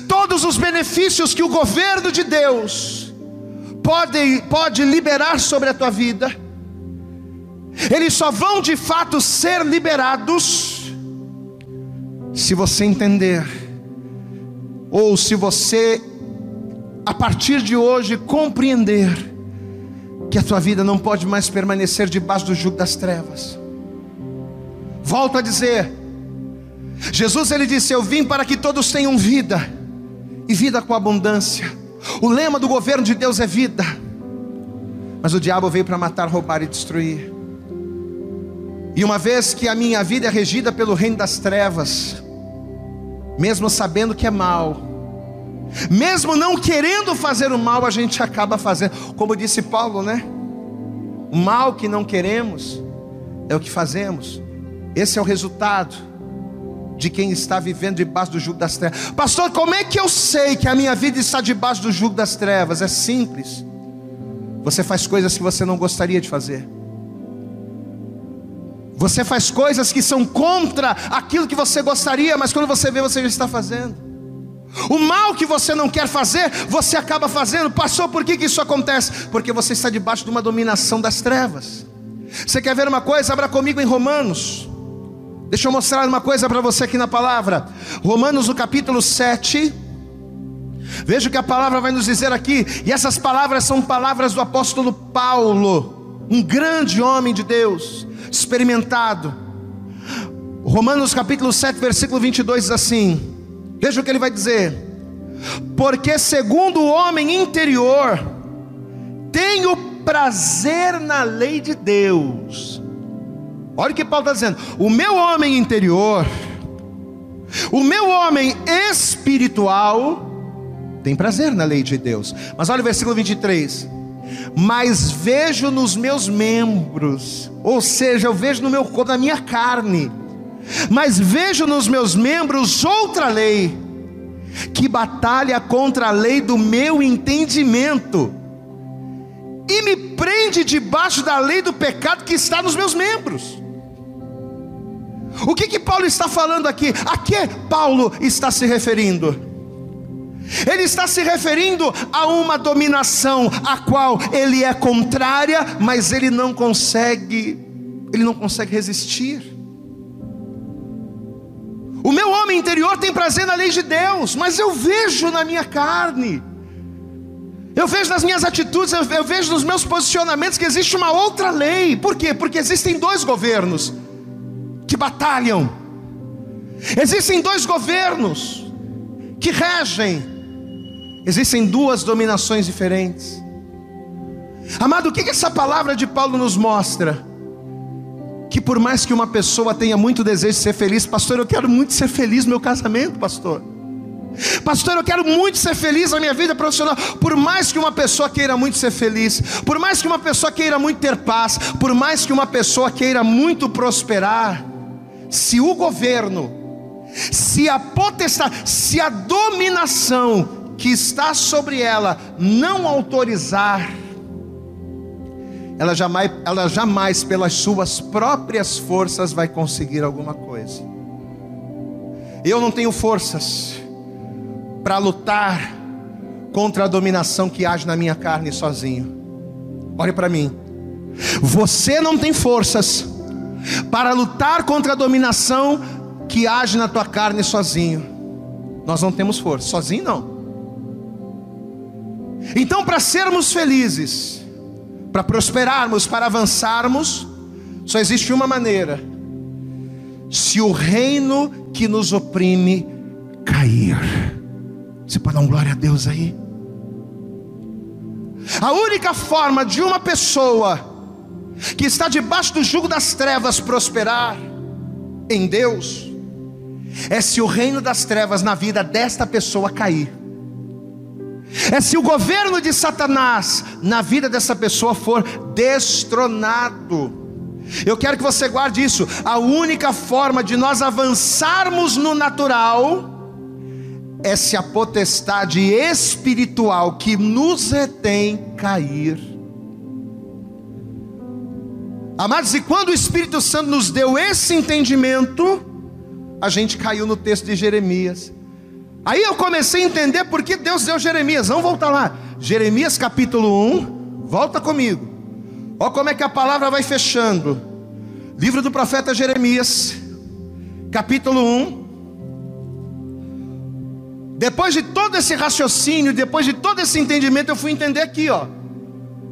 todos os benefícios que o governo de Deus pode, pode liberar sobre a tua vida, eles só vão de fato ser liberados se você entender, ou se você, a partir de hoje, compreender que a tua vida não pode mais permanecer debaixo do jugo das trevas. Volto a dizer, Jesus ele disse: Eu vim para que todos tenham vida, e vida com abundância. O lema do governo de Deus é vida. Mas o diabo veio para matar, roubar e destruir. E uma vez que a minha vida é regida pelo reino das trevas, mesmo sabendo que é mal, mesmo não querendo fazer o mal, a gente acaba fazendo, como disse Paulo, né? O mal que não queremos é o que fazemos. Esse é o resultado de quem está vivendo debaixo do jugo das trevas. Pastor, como é que eu sei que a minha vida está debaixo do jugo das trevas? É simples. Você faz coisas que você não gostaria de fazer. Você faz coisas que são contra aquilo que você gostaria, mas quando você vê, você já está fazendo. O mal que você não quer fazer, você acaba fazendo. Passou por que, que isso acontece? Porque você está debaixo de uma dominação das trevas. Você quer ver uma coisa? Abra comigo em Romanos. Deixa eu mostrar uma coisa para você aqui na palavra. Romanos, no capítulo 7, Veja o que a palavra vai nos dizer aqui, e essas palavras são palavras do apóstolo Paulo, um grande homem de Deus, experimentado. Romanos capítulo 7, versículo 22 diz assim: Veja o que ele vai dizer: Porque segundo o homem interior, tenho prazer na lei de Deus. Olha o que Paulo está dizendo: o meu homem interior, o meu homem espiritual, tem prazer na lei de Deus. Mas olha o versículo 23. Mas vejo nos meus membros, ou seja, eu vejo no meu corpo, na minha carne, mas vejo nos meus membros outra lei, que batalha contra a lei do meu entendimento, e me prende debaixo da lei do pecado que está nos meus membros. O que que Paulo está falando aqui? A que Paulo está se referindo? Ele está se referindo a uma dominação a qual ele é contrária, mas ele não consegue, ele não consegue resistir. O meu homem interior tem prazer na lei de Deus, mas eu vejo na minha carne, eu vejo nas minhas atitudes, eu, vejo nos meus posicionamentos que existe uma outra lei. Por quê? Porque existem dois governos que batalham. Existem dois governos que regem Existem duas dominações diferentes. Amado, o que essa palavra de Paulo nos mostra? Que por mais que uma pessoa tenha muito desejo de ser feliz, pastor, eu quero muito ser feliz no meu casamento, pastor. Pastor, eu quero muito ser feliz na minha vida profissional. Por mais que uma pessoa queira muito ser feliz, por mais que uma pessoa queira muito ter paz, por mais que uma pessoa queira muito prosperar, se o governo, se a potestade, se a dominação que está sobre ela não autorizar, ela jamais, ela jamais pelas suas próprias forças vai conseguir alguma coisa. Eu não tenho forças para lutar contra a dominação que age na minha carne sozinho. Olhe para mim. Você não tem forças para lutar contra a dominação que age na tua carne sozinho. Nós não temos força, sozinho não. Então, para sermos felizes, para prosperarmos, para avançarmos, só existe uma maneira: se o reino que nos oprime cair. Você pode dar um glória a Deus aí? A única forma de uma pessoa que está debaixo do jugo das trevas prosperar em Deus é se o reino das trevas na vida desta pessoa cair é se o governo de Satanás na vida dessa pessoa for destronado. Eu quero que você guarde isso. A única forma de nós avançarmos no natural é se a potestade espiritual que nos retém cair. Amados, e quando o Espírito Santo nos deu esse entendimento, a gente caiu no texto de Jeremias. Aí eu comecei a entender por que Deus deu Jeremias. Vamos voltar lá. Jeremias capítulo 1. Volta comigo. Olha como é que a palavra vai fechando. Livro do profeta Jeremias, capítulo 1. Depois de todo esse raciocínio, depois de todo esse entendimento, eu fui entender aqui, ó.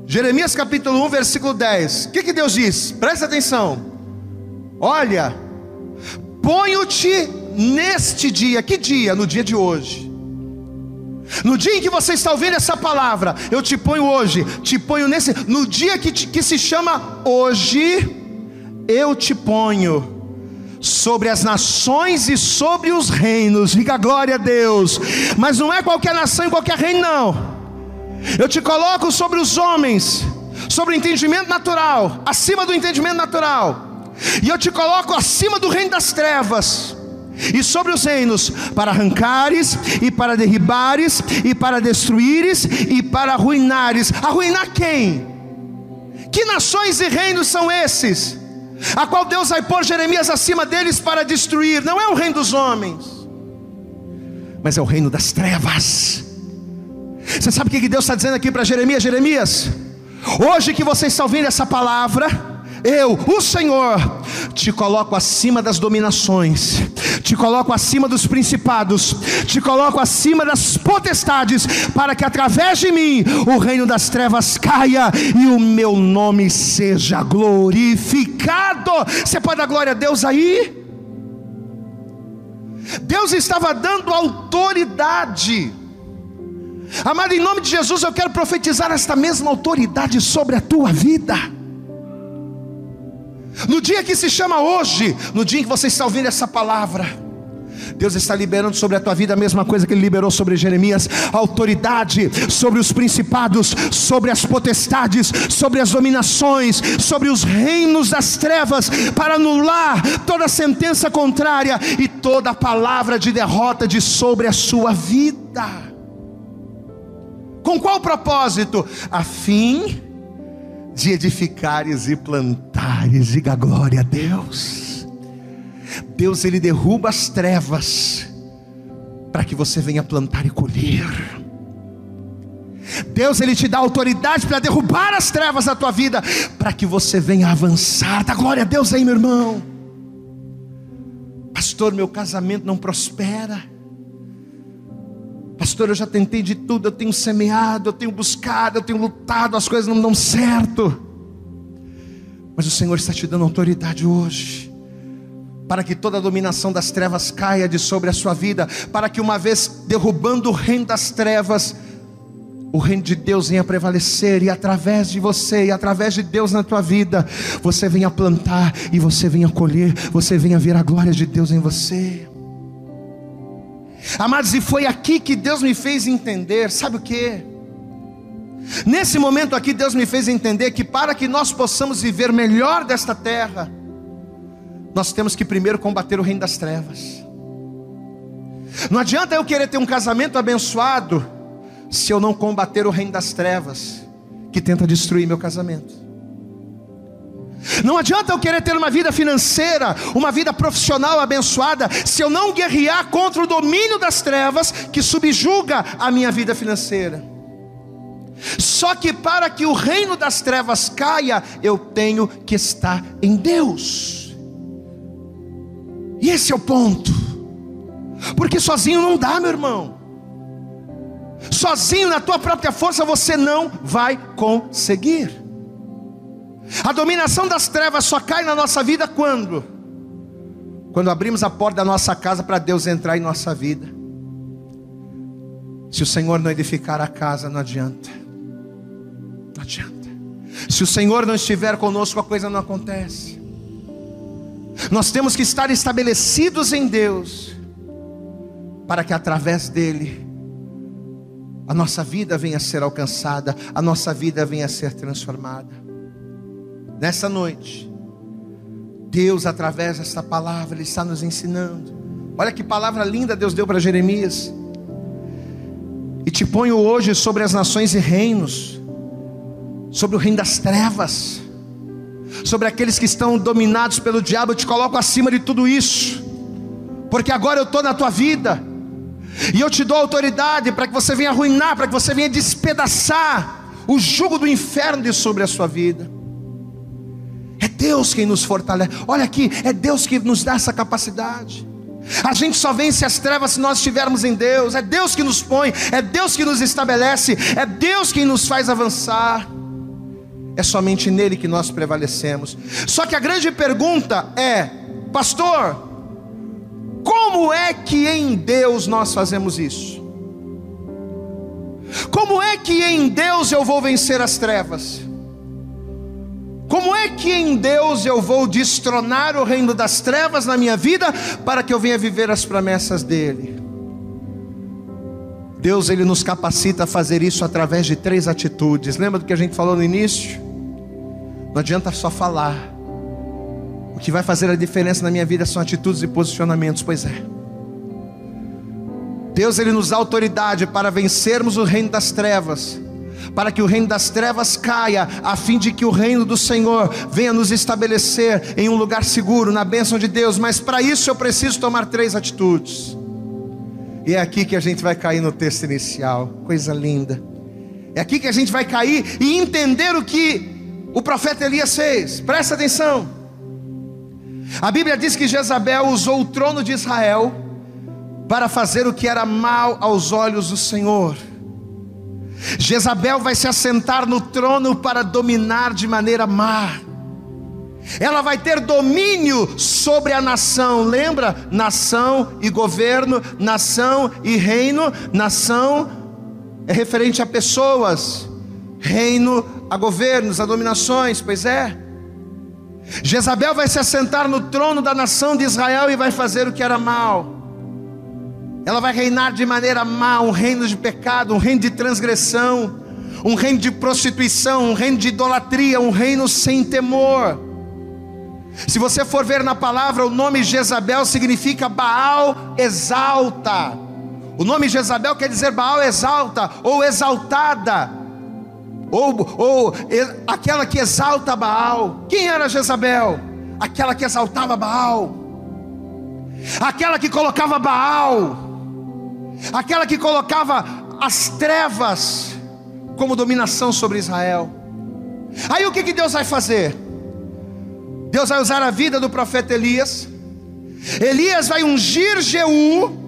Jeremias capítulo 1, versículo 10. O que, que Deus diz? Presta atenção. Olha, ponho-te neste dia, que dia? No dia de hoje. No dia em que você está ouvindo essa palavra, eu te ponho hoje, te ponho nesse, no dia que, te, que se chama hoje, eu te ponho sobre as nações e sobre os reinos. Diga glória a Deus. Mas não é qualquer nação e qualquer reino, não. Eu te coloco sobre os homens, sobre o entendimento natural, acima do entendimento natural. E eu te coloco acima do reino das trevas e sobre os reinos, para arrancares, e para derribares, e para destruíres, e para arruinares. Arruinar quem? Que nações e reinos são esses? A qual Deus vai pôr Jeremias acima deles para destruir. Não é o reino dos homens, mas é o reino das trevas. Você sabe o que Deus está dizendo aqui para Jeremias? Jeremias, hoje que você está ouvindo essa palavra, eu, o Senhor, te coloco acima das dominações, te coloco acima dos principados, te coloco acima das potestades, para que através de mim o reino das trevas caia e o meu nome seja glorificado. Você pode dar glória a Deus aí? Deus estava dando autoridade. Amado, em nome de Jesus, eu quero profetizar esta mesma autoridade sobre a tua vida. No dia que se chama hoje, no dia em que você está ouvindo essa palavra, Deus está liberando sobre a tua vida a mesma coisa que Ele liberou sobre Jeremias: autoridade sobre os principados, sobre as potestades, sobre as dominações, sobre os reinos das trevas, para anular toda sentença contrária e toda palavra de derrota de sobre a sua vida. Com qual propósito? A fim de edificares e plantares, diga glória a Deus. Deus ele derruba as trevas para que você venha plantar e colher. Deus ele te dá autoridade para derrubar as trevas da tua vida, para que você venha avançar. Dá glória a Deus aí, meu irmão. Pastor, meu casamento não prospera. Pastor, eu já tentei de tudo, eu tenho semeado, eu tenho buscado, eu tenho lutado, as coisas não dão certo. Mas o Senhor está te dando autoridade hoje, para que toda a dominação das trevas caia de sobre a sua vida, para que uma vez derrubando o reino das trevas, o reino de Deus venha prevalecer e através de você e através de Deus na tua vida, você venha plantar e você venha colher, você venha ver a glória de Deus em você. Amados, e foi aqui que Deus me fez entender, sabe o que? Nesse momento aqui, Deus me fez entender que para que nós possamos viver melhor desta terra, nós temos que primeiro combater o reino das trevas. Não adianta eu querer ter um casamento abençoado, se eu não combater o reino das trevas, que tenta destruir meu casamento. Não adianta eu querer ter uma vida financeira, uma vida profissional abençoada, se eu não guerrear contra o domínio das trevas que subjuga a minha vida financeira. Só que para que o reino das trevas caia, eu tenho que estar em Deus. E esse é o ponto. Porque sozinho não dá, meu irmão. Sozinho na tua própria força você não vai conseguir. A dominação das trevas só cai na nossa vida quando? Quando abrimos a porta da nossa casa para Deus entrar em nossa vida. Se o Senhor não edificar a casa, não adianta. Não adianta. Se o Senhor não estiver conosco, a coisa não acontece. Nós temos que estar estabelecidos em Deus, para que através dEle, a nossa vida venha a ser alcançada, a nossa vida venha a ser transformada. Nessa noite, Deus, através dessa palavra, Ele está nos ensinando. Olha que palavra linda Deus deu para Jeremias. E te ponho hoje sobre as nações e reinos, sobre o reino das trevas, sobre aqueles que estão dominados pelo diabo. Eu te coloco acima de tudo isso, porque agora eu estou na tua vida, e eu te dou autoridade para que você venha arruinar, para que você venha despedaçar o jugo do inferno de sobre a sua vida. Deus quem nos fortalece. Olha aqui, é Deus que nos dá essa capacidade. A gente só vence as trevas se nós estivermos em Deus. É Deus que nos põe, é Deus que nos estabelece, é Deus quem nos faz avançar. É somente nele que nós prevalecemos. Só que a grande pergunta é, pastor, como é que em Deus nós fazemos isso? Como é que em Deus eu vou vencer as trevas? Como é que em Deus eu vou destronar o reino das trevas na minha vida para que eu venha viver as promessas dele? Deus ele nos capacita a fazer isso através de três atitudes. Lembra do que a gente falou no início? Não adianta só falar. O que vai fazer a diferença na minha vida são atitudes e posicionamentos, pois é. Deus ele nos dá autoridade para vencermos o reino das trevas para que o reino das trevas caia, a fim de que o reino do Senhor venha nos estabelecer em um lugar seguro, na bênção de Deus. Mas para isso eu preciso tomar três atitudes. E é aqui que a gente vai cair no texto inicial, coisa linda. É aqui que a gente vai cair e entender o que o profeta Elias fez. Presta atenção. A Bíblia diz que Jezabel usou o trono de Israel para fazer o que era mal aos olhos do Senhor. Jezabel vai se assentar no trono para dominar de maneira má. Ela vai ter domínio sobre a nação, lembra? Nação e governo, nação e reino. Nação é referente a pessoas, reino a governos, a dominações, pois é. Jezabel vai se assentar no trono da nação de Israel e vai fazer o que era mal. Ela vai reinar de maneira má, um reino de pecado, um reino de transgressão, um reino de prostituição, um reino de idolatria, um reino sem temor. Se você for ver na palavra, o nome Jezabel significa Baal exalta. O nome Jezabel quer dizer Baal exalta ou exaltada, ou, ou aquela que exalta Baal. Quem era Jezabel? Aquela que exaltava Baal, aquela que colocava Baal aquela que colocava as trevas como dominação sobre Israel. Aí o que, que Deus vai fazer? Deus vai usar a vida do profeta Elias. Elias vai ungir Jeú.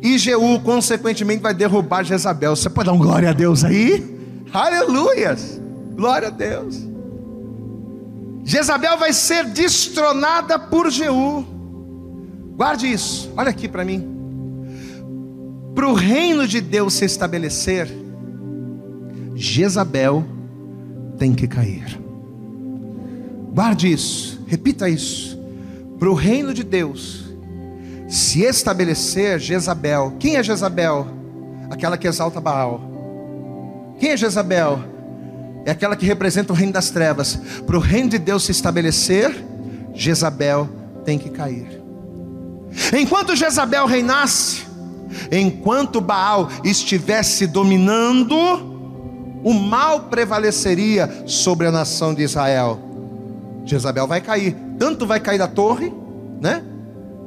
E Jeú, consequentemente, vai derrubar Jezabel. Você pode dar um glória a Deus aí? Aleluias! Glória a Deus. Jezabel vai ser destronada por Jeú. Guarde isso. Olha aqui para mim para o reino de Deus se estabelecer, Jezabel tem que cair. Guarde isso, repita isso. Para o reino de Deus se estabelecer, Jezabel, quem é Jezabel? Aquela que exalta Baal. Quem é Jezabel? É aquela que representa o reino das trevas. Para o reino de Deus se estabelecer, Jezabel tem que cair. Enquanto Jezabel reinasse, enquanto Baal estivesse dominando, o mal prevaleceria sobre a nação de Israel. Jezabel vai cair, tanto vai cair da torre, né?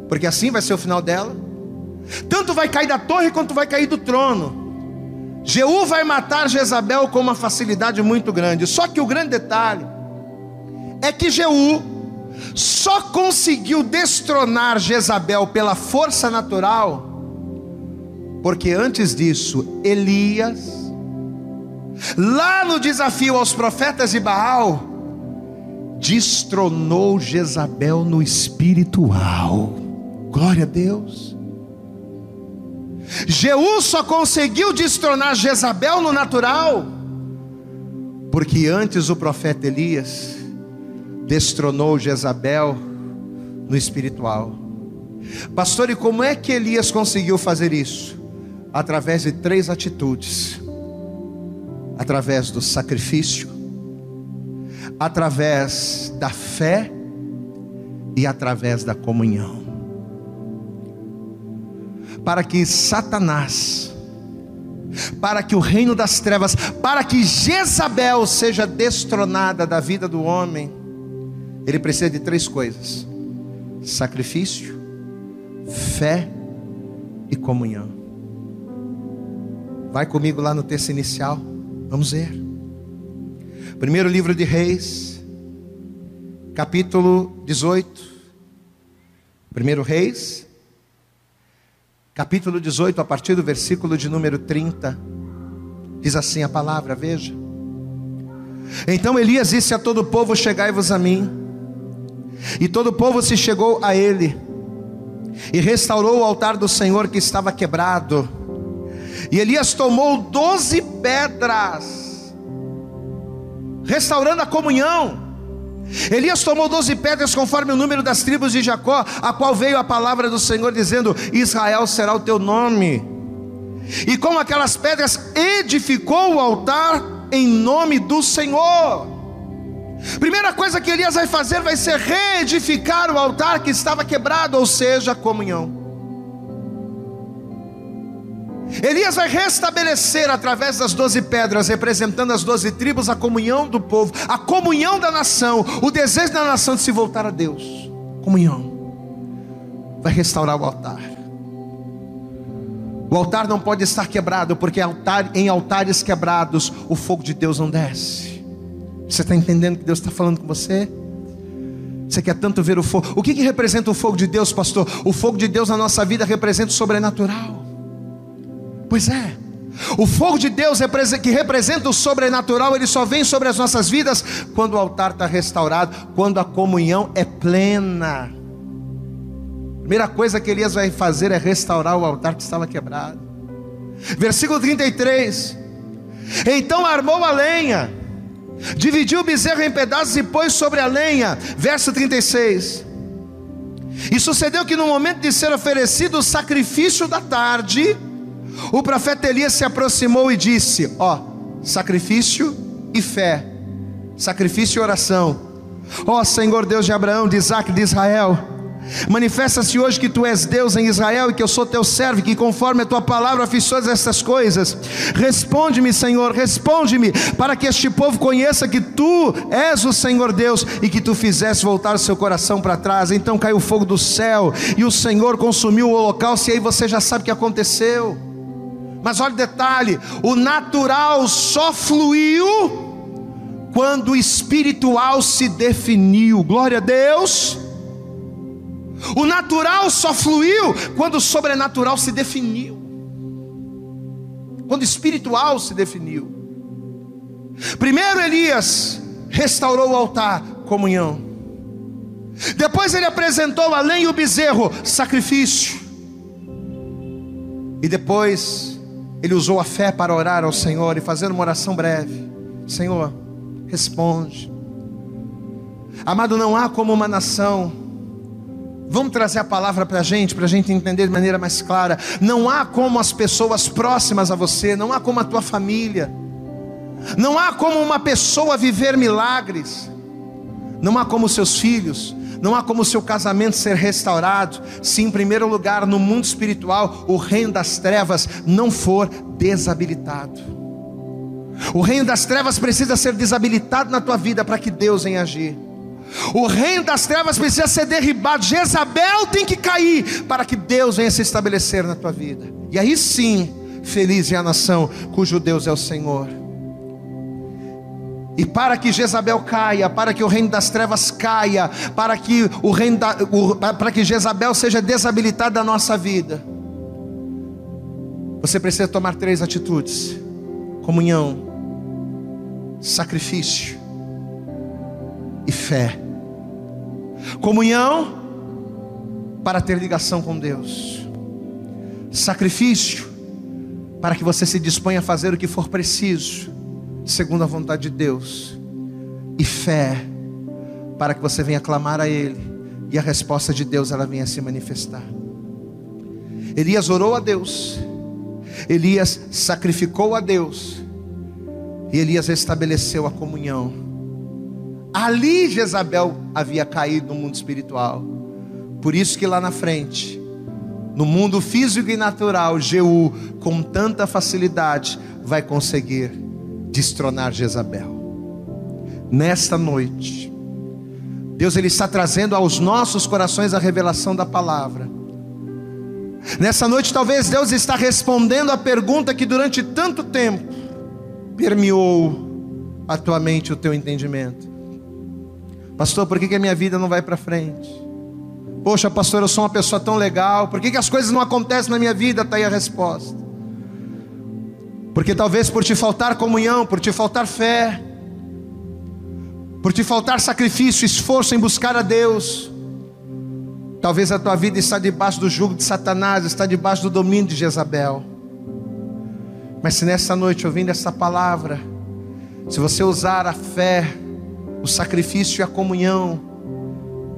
Porque assim vai ser o final dela. Tanto vai cair da torre quanto vai cair do trono. Jeú vai matar Jezabel com uma facilidade muito grande. Só que o grande detalhe é que Jeú só conseguiu destronar Jezabel pela força natural porque antes disso, Elias, lá no desafio aos profetas de Baal, destronou Jezabel no espiritual. Glória a Deus. Jeú só conseguiu destronar Jezabel no natural, porque antes o profeta Elias destronou Jezabel no espiritual. Pastor, e como é que Elias conseguiu fazer isso? Através de três atitudes: através do sacrifício, através da fé e através da comunhão. Para que Satanás, para que o reino das trevas, para que Jezabel seja destronada da vida do homem, ele precisa de três coisas: sacrifício, fé e comunhão. Vai comigo lá no texto inicial. Vamos ver. Primeiro livro de Reis, capítulo 18. Primeiro Reis, capítulo 18, a partir do versículo de número 30. Diz assim a palavra, veja. Então Elias disse a todo o povo: Chegai-vos a mim. E todo o povo se chegou a ele, e restaurou o altar do Senhor que estava quebrado e Elias tomou doze pedras, restaurando a comunhão. Elias tomou doze pedras conforme o número das tribos de Jacó, a qual veio a palavra do Senhor dizendo: Israel será o teu nome. E com aquelas pedras edificou o altar em nome do Senhor. Primeira coisa que Elias vai fazer vai ser reedificar o altar que estava quebrado, ou seja, a comunhão. Elias vai restabelecer através das doze pedras, representando as doze tribos, a comunhão do povo, a comunhão da nação, o desejo da nação de se voltar a Deus. Comunhão. Vai restaurar o altar. O altar não pode estar quebrado, porque em altares quebrados o fogo de Deus não desce. Você está entendendo que Deus está falando com você? Você quer tanto ver o fogo? O que, que representa o fogo de Deus, pastor? O fogo de Deus na nossa vida representa o sobrenatural. Pois é. O fogo de Deus que representa o sobrenatural, ele só vem sobre as nossas vidas quando o altar está restaurado, quando a comunhão é plena. A primeira coisa que Elias vai fazer é restaurar o altar que estava quebrado. Versículo 33. Então armou a lenha, dividiu o bezerro em pedaços e pôs sobre a lenha. Verso 36. E sucedeu que no momento de ser oferecido o sacrifício da tarde, o profeta Elias se aproximou e disse: Ó, sacrifício e fé, sacrifício e oração. Ó Senhor Deus de Abraão, de Isaac, de Israel, manifesta-se hoje que tu és Deus em Israel e que eu sou teu servo, que conforme a tua palavra fiz todas essas coisas. Responde-me, Senhor, responde-me, para que este povo conheça que tu és o Senhor Deus e que tu fizeste voltar o seu coração para trás. Então caiu o fogo do céu e o Senhor consumiu o holocausto, e aí você já sabe o que aconteceu. Mas olha o detalhe: o natural só fluiu quando o espiritual se definiu. Glória a Deus. O natural só fluiu quando o sobrenatural se definiu. Quando o espiritual se definiu. Primeiro Elias restaurou o altar, comunhão. Depois ele apresentou além o bezerro, sacrifício. E depois ele usou a fé para orar ao Senhor e fazer uma oração breve. Senhor, responde. Amado, não há como uma nação. Vamos trazer a palavra para a gente, para a gente entender de maneira mais clara. Não há como as pessoas próximas a você, não há como a tua família, não há como uma pessoa viver milagres, não há como seus filhos, não há como o seu casamento ser restaurado, se em primeiro lugar no mundo espiritual o reino das trevas não for desabilitado. O reino das trevas precisa ser desabilitado na tua vida para que Deus venha agir. O reino das trevas precisa ser derribado. Jezabel tem que cair para que Deus venha se estabelecer na tua vida. E aí sim, feliz é a nação cujo Deus é o Senhor. E para que Jezabel caia, para que o reino das trevas caia, para que o reino da, o, para que Jezabel seja desabilitada da nossa vida, você precisa tomar três atitudes: comunhão, sacrifício e fé. Comunhão para ter ligação com Deus. Sacrifício para que você se disponha a fazer o que for preciso segundo a vontade de Deus, e fé, para que você venha clamar a Ele, e a resposta de Deus ela venha se manifestar. Elias orou a Deus, Elias sacrificou a Deus, e Elias estabeleceu a comunhão. Ali Jezabel havia caído no mundo espiritual. Por isso que lá na frente, no mundo físico e natural, Jeú, com tanta facilidade, vai conseguir destronar Jezabel. Nesta noite, Deus ele está trazendo aos nossos corações a revelação da palavra. Nessa noite, talvez Deus está respondendo a pergunta que durante tanto tempo permeou a tua mente, o teu entendimento. Pastor, por que, que a minha vida não vai para frente? Poxa, pastor, eu sou uma pessoa tão legal, por que, que as coisas não acontecem na minha vida? Está aí a resposta. Porque talvez por te faltar comunhão, por te faltar fé, por te faltar sacrifício, esforço em buscar a Deus, talvez a tua vida está debaixo do jugo de Satanás, está debaixo do domínio de Jezabel. Mas se nessa noite ouvindo essa palavra, se você usar a fé, o sacrifício e a comunhão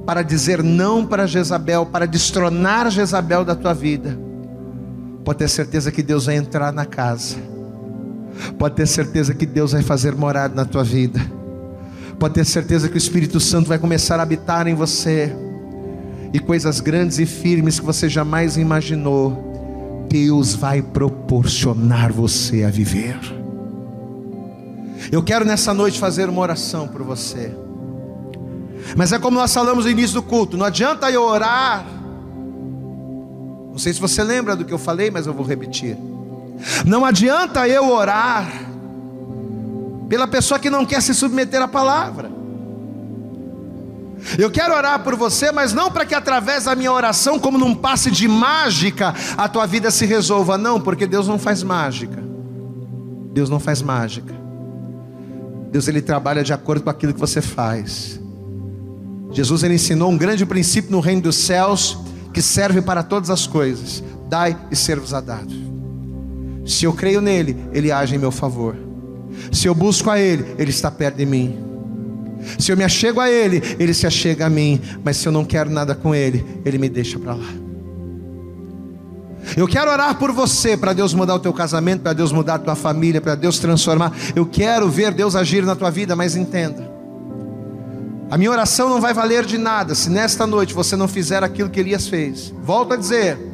para dizer não para Jezabel, para destronar Jezabel da tua vida, pode ter certeza que Deus vai entrar na casa Pode ter certeza que Deus vai fazer morada na tua vida. Pode ter certeza que o Espírito Santo vai começar a habitar em você. E coisas grandes e firmes que você jamais imaginou, Deus vai proporcionar você a viver. Eu quero nessa noite fazer uma oração por você. Mas é como nós falamos no início do culto: não adianta eu orar. Não sei se você lembra do que eu falei, mas eu vou repetir. Não adianta eu orar pela pessoa que não quer se submeter à palavra. Eu quero orar por você, mas não para que através da minha oração, como num passe de mágica, a tua vida se resolva. Não, porque Deus não faz mágica. Deus não faz mágica. Deus ele trabalha de acordo com aquilo que você faz. Jesus ele ensinou um grande princípio no reino dos céus que serve para todas as coisas. Dai e ser-vos-á dado. Se eu creio nele, ele age em meu favor. Se eu busco a ele, ele está perto de mim. Se eu me achego a ele, ele se achega a mim. Mas se eu não quero nada com ele, ele me deixa para lá. Eu quero orar por você, para Deus mudar o teu casamento, para Deus mudar a tua família, para Deus transformar. Eu quero ver Deus agir na tua vida, mas entenda. A minha oração não vai valer de nada se nesta noite você não fizer aquilo que Elias fez. Volto a dizer.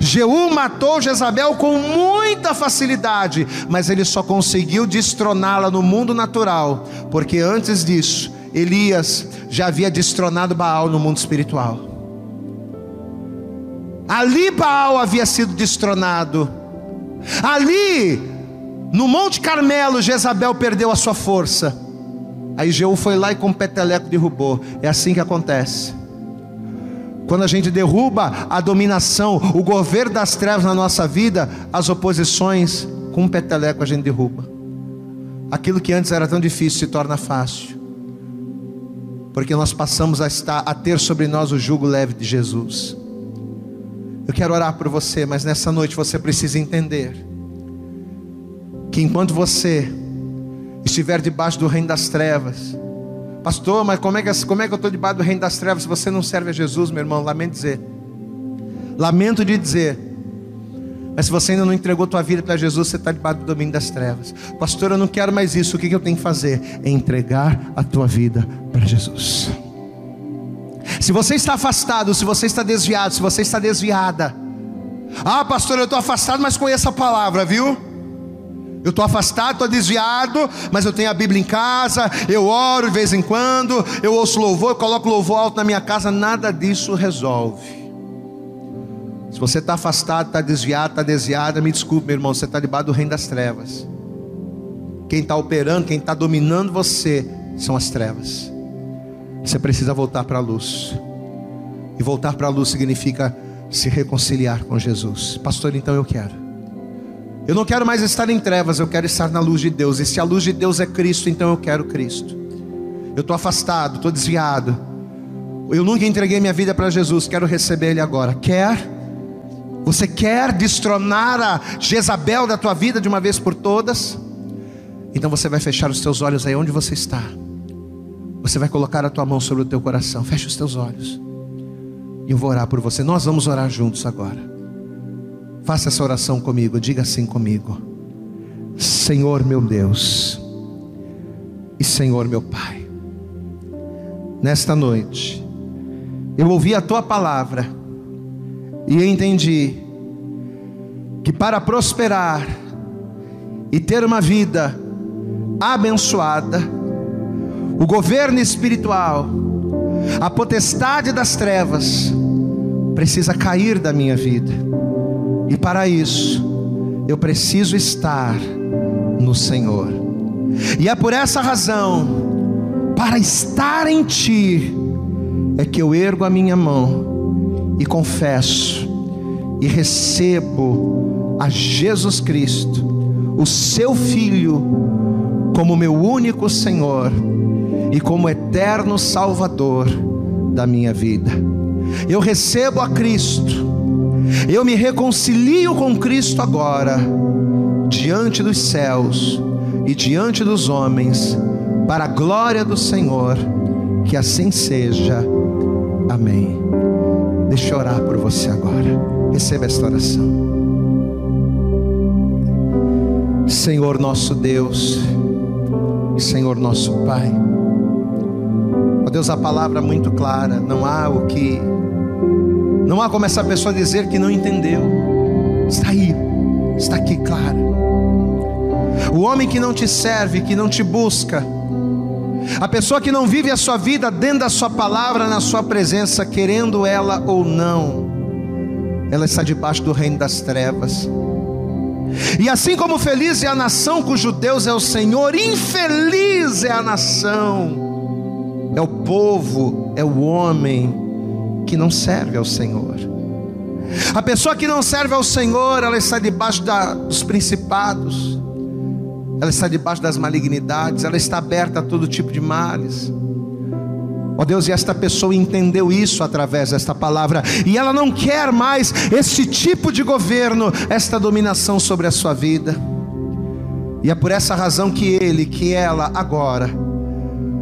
Jeú matou Jezabel com muita facilidade, mas ele só conseguiu destroná-la no mundo natural, porque antes disso, Elias já havia destronado Baal no mundo espiritual. Ali Baal havia sido destronado. Ali, no Monte Carmelo, Jezabel perdeu a sua força. Aí Jeú foi lá e com peteleco derrubou. É assim que acontece. Quando a gente derruba a dominação, o governo das trevas na nossa vida, as oposições, com um peteleco a gente derruba. Aquilo que antes era tão difícil se torna fácil. Porque nós passamos a estar a ter sobre nós o jugo leve de Jesus. Eu quero orar por você, mas nessa noite você precisa entender que enquanto você estiver debaixo do reino das trevas, pastor, mas como é que, como é que eu estou debaixo do reino das trevas se você não serve a Jesus, meu irmão? Lamento dizer, lamento de dizer, mas se você ainda não entregou tua vida para Jesus, você está debaixo do domínio das trevas. Pastor, eu não quero mais isso. O que eu tenho que fazer? É entregar a tua vida para Jesus. Se você está afastado, se você está desviado, se você está desviada. Ah, pastor, eu estou afastado, mas conheço a palavra, viu? Eu estou afastado, estou desviado, mas eu tenho a Bíblia em casa, eu oro de vez em quando, eu ouço louvor, eu coloco louvor alto na minha casa, nada disso resolve. Se você está afastado, está desviado, está desviada, me desculpe, meu irmão, você está debaixo do reino das trevas. Quem está operando, quem está dominando você, são as trevas. Você precisa voltar para a luz. E voltar para a luz significa se reconciliar com Jesus. Pastor, então eu quero. Eu não quero mais estar em trevas, eu quero estar na luz de Deus. E se a luz de Deus é Cristo, então eu quero Cristo. Eu estou afastado, estou desviado. Eu nunca entreguei minha vida para Jesus, quero receber Ele agora. Quer? Você quer destronar a Jezabel da tua vida de uma vez por todas? Então você vai fechar os teus olhos aí onde você está. Você vai colocar a tua mão sobre o teu coração. Feche os teus olhos. E eu vou orar por você. Nós vamos orar juntos agora. Faça essa oração comigo, diga assim comigo: Senhor meu Deus e Senhor meu Pai, nesta noite, eu ouvi a tua palavra e entendi que para prosperar e ter uma vida abençoada, o governo espiritual, a potestade das trevas, precisa cair da minha vida e para isso, eu preciso estar no Senhor. E é por essa razão, para estar em Ti, é que eu ergo a minha mão e confesso e recebo a Jesus Cristo, o Seu Filho, como meu único Senhor e como eterno Salvador da minha vida. Eu recebo a Cristo eu me reconcilio com Cristo agora, diante dos céus e diante dos homens, para a glória do Senhor, que assim seja. Amém. Deixa eu orar por você agora. Receba esta oração. Senhor nosso Deus, Senhor nosso Pai. Ó Deus, a palavra é muito clara, não há o que não há como essa pessoa dizer que não entendeu. Está aí, está aqui claro. O homem que não te serve, que não te busca, a pessoa que não vive a sua vida dentro da sua palavra, na sua presença, querendo ela ou não, ela está debaixo do reino das trevas. E assim como feliz é a nação cujo Deus é o Senhor, infeliz é a nação é o povo, é o homem que não serve ao Senhor. A pessoa que não serve ao Senhor, ela está debaixo da, dos principados, ela está debaixo das malignidades, ela está aberta a todo tipo de males. Ó oh Deus, e esta pessoa entendeu isso através desta palavra, e ela não quer mais este tipo de governo, esta dominação sobre a sua vida. E é por essa razão que ele, que ela agora,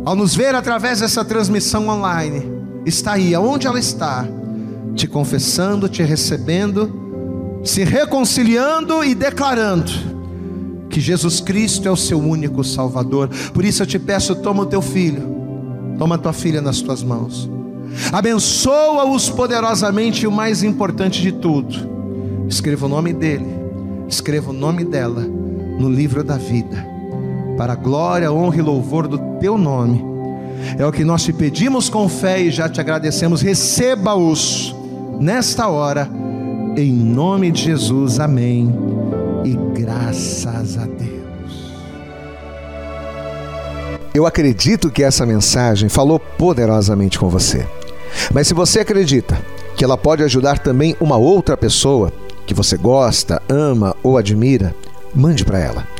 ao nos ver através dessa transmissão online, está aí, aonde ela está, te confessando, te recebendo, se reconciliando e declarando que Jesus Cristo é o seu único Salvador. Por isso eu te peço, toma o teu filho, toma a tua filha nas tuas mãos, abençoa-os poderosamente e o mais importante de tudo, escreva o nome dele, escreva o nome dela no livro da vida, para a glória, honra e louvor do teu nome é o que nós te pedimos com fé e já te agradecemos. Receba-os nesta hora, em nome de Jesus. Amém. E graças a Deus. Eu acredito que essa mensagem falou poderosamente com você. Mas se você acredita que ela pode ajudar também uma outra pessoa que você gosta, ama ou admira, mande para ela.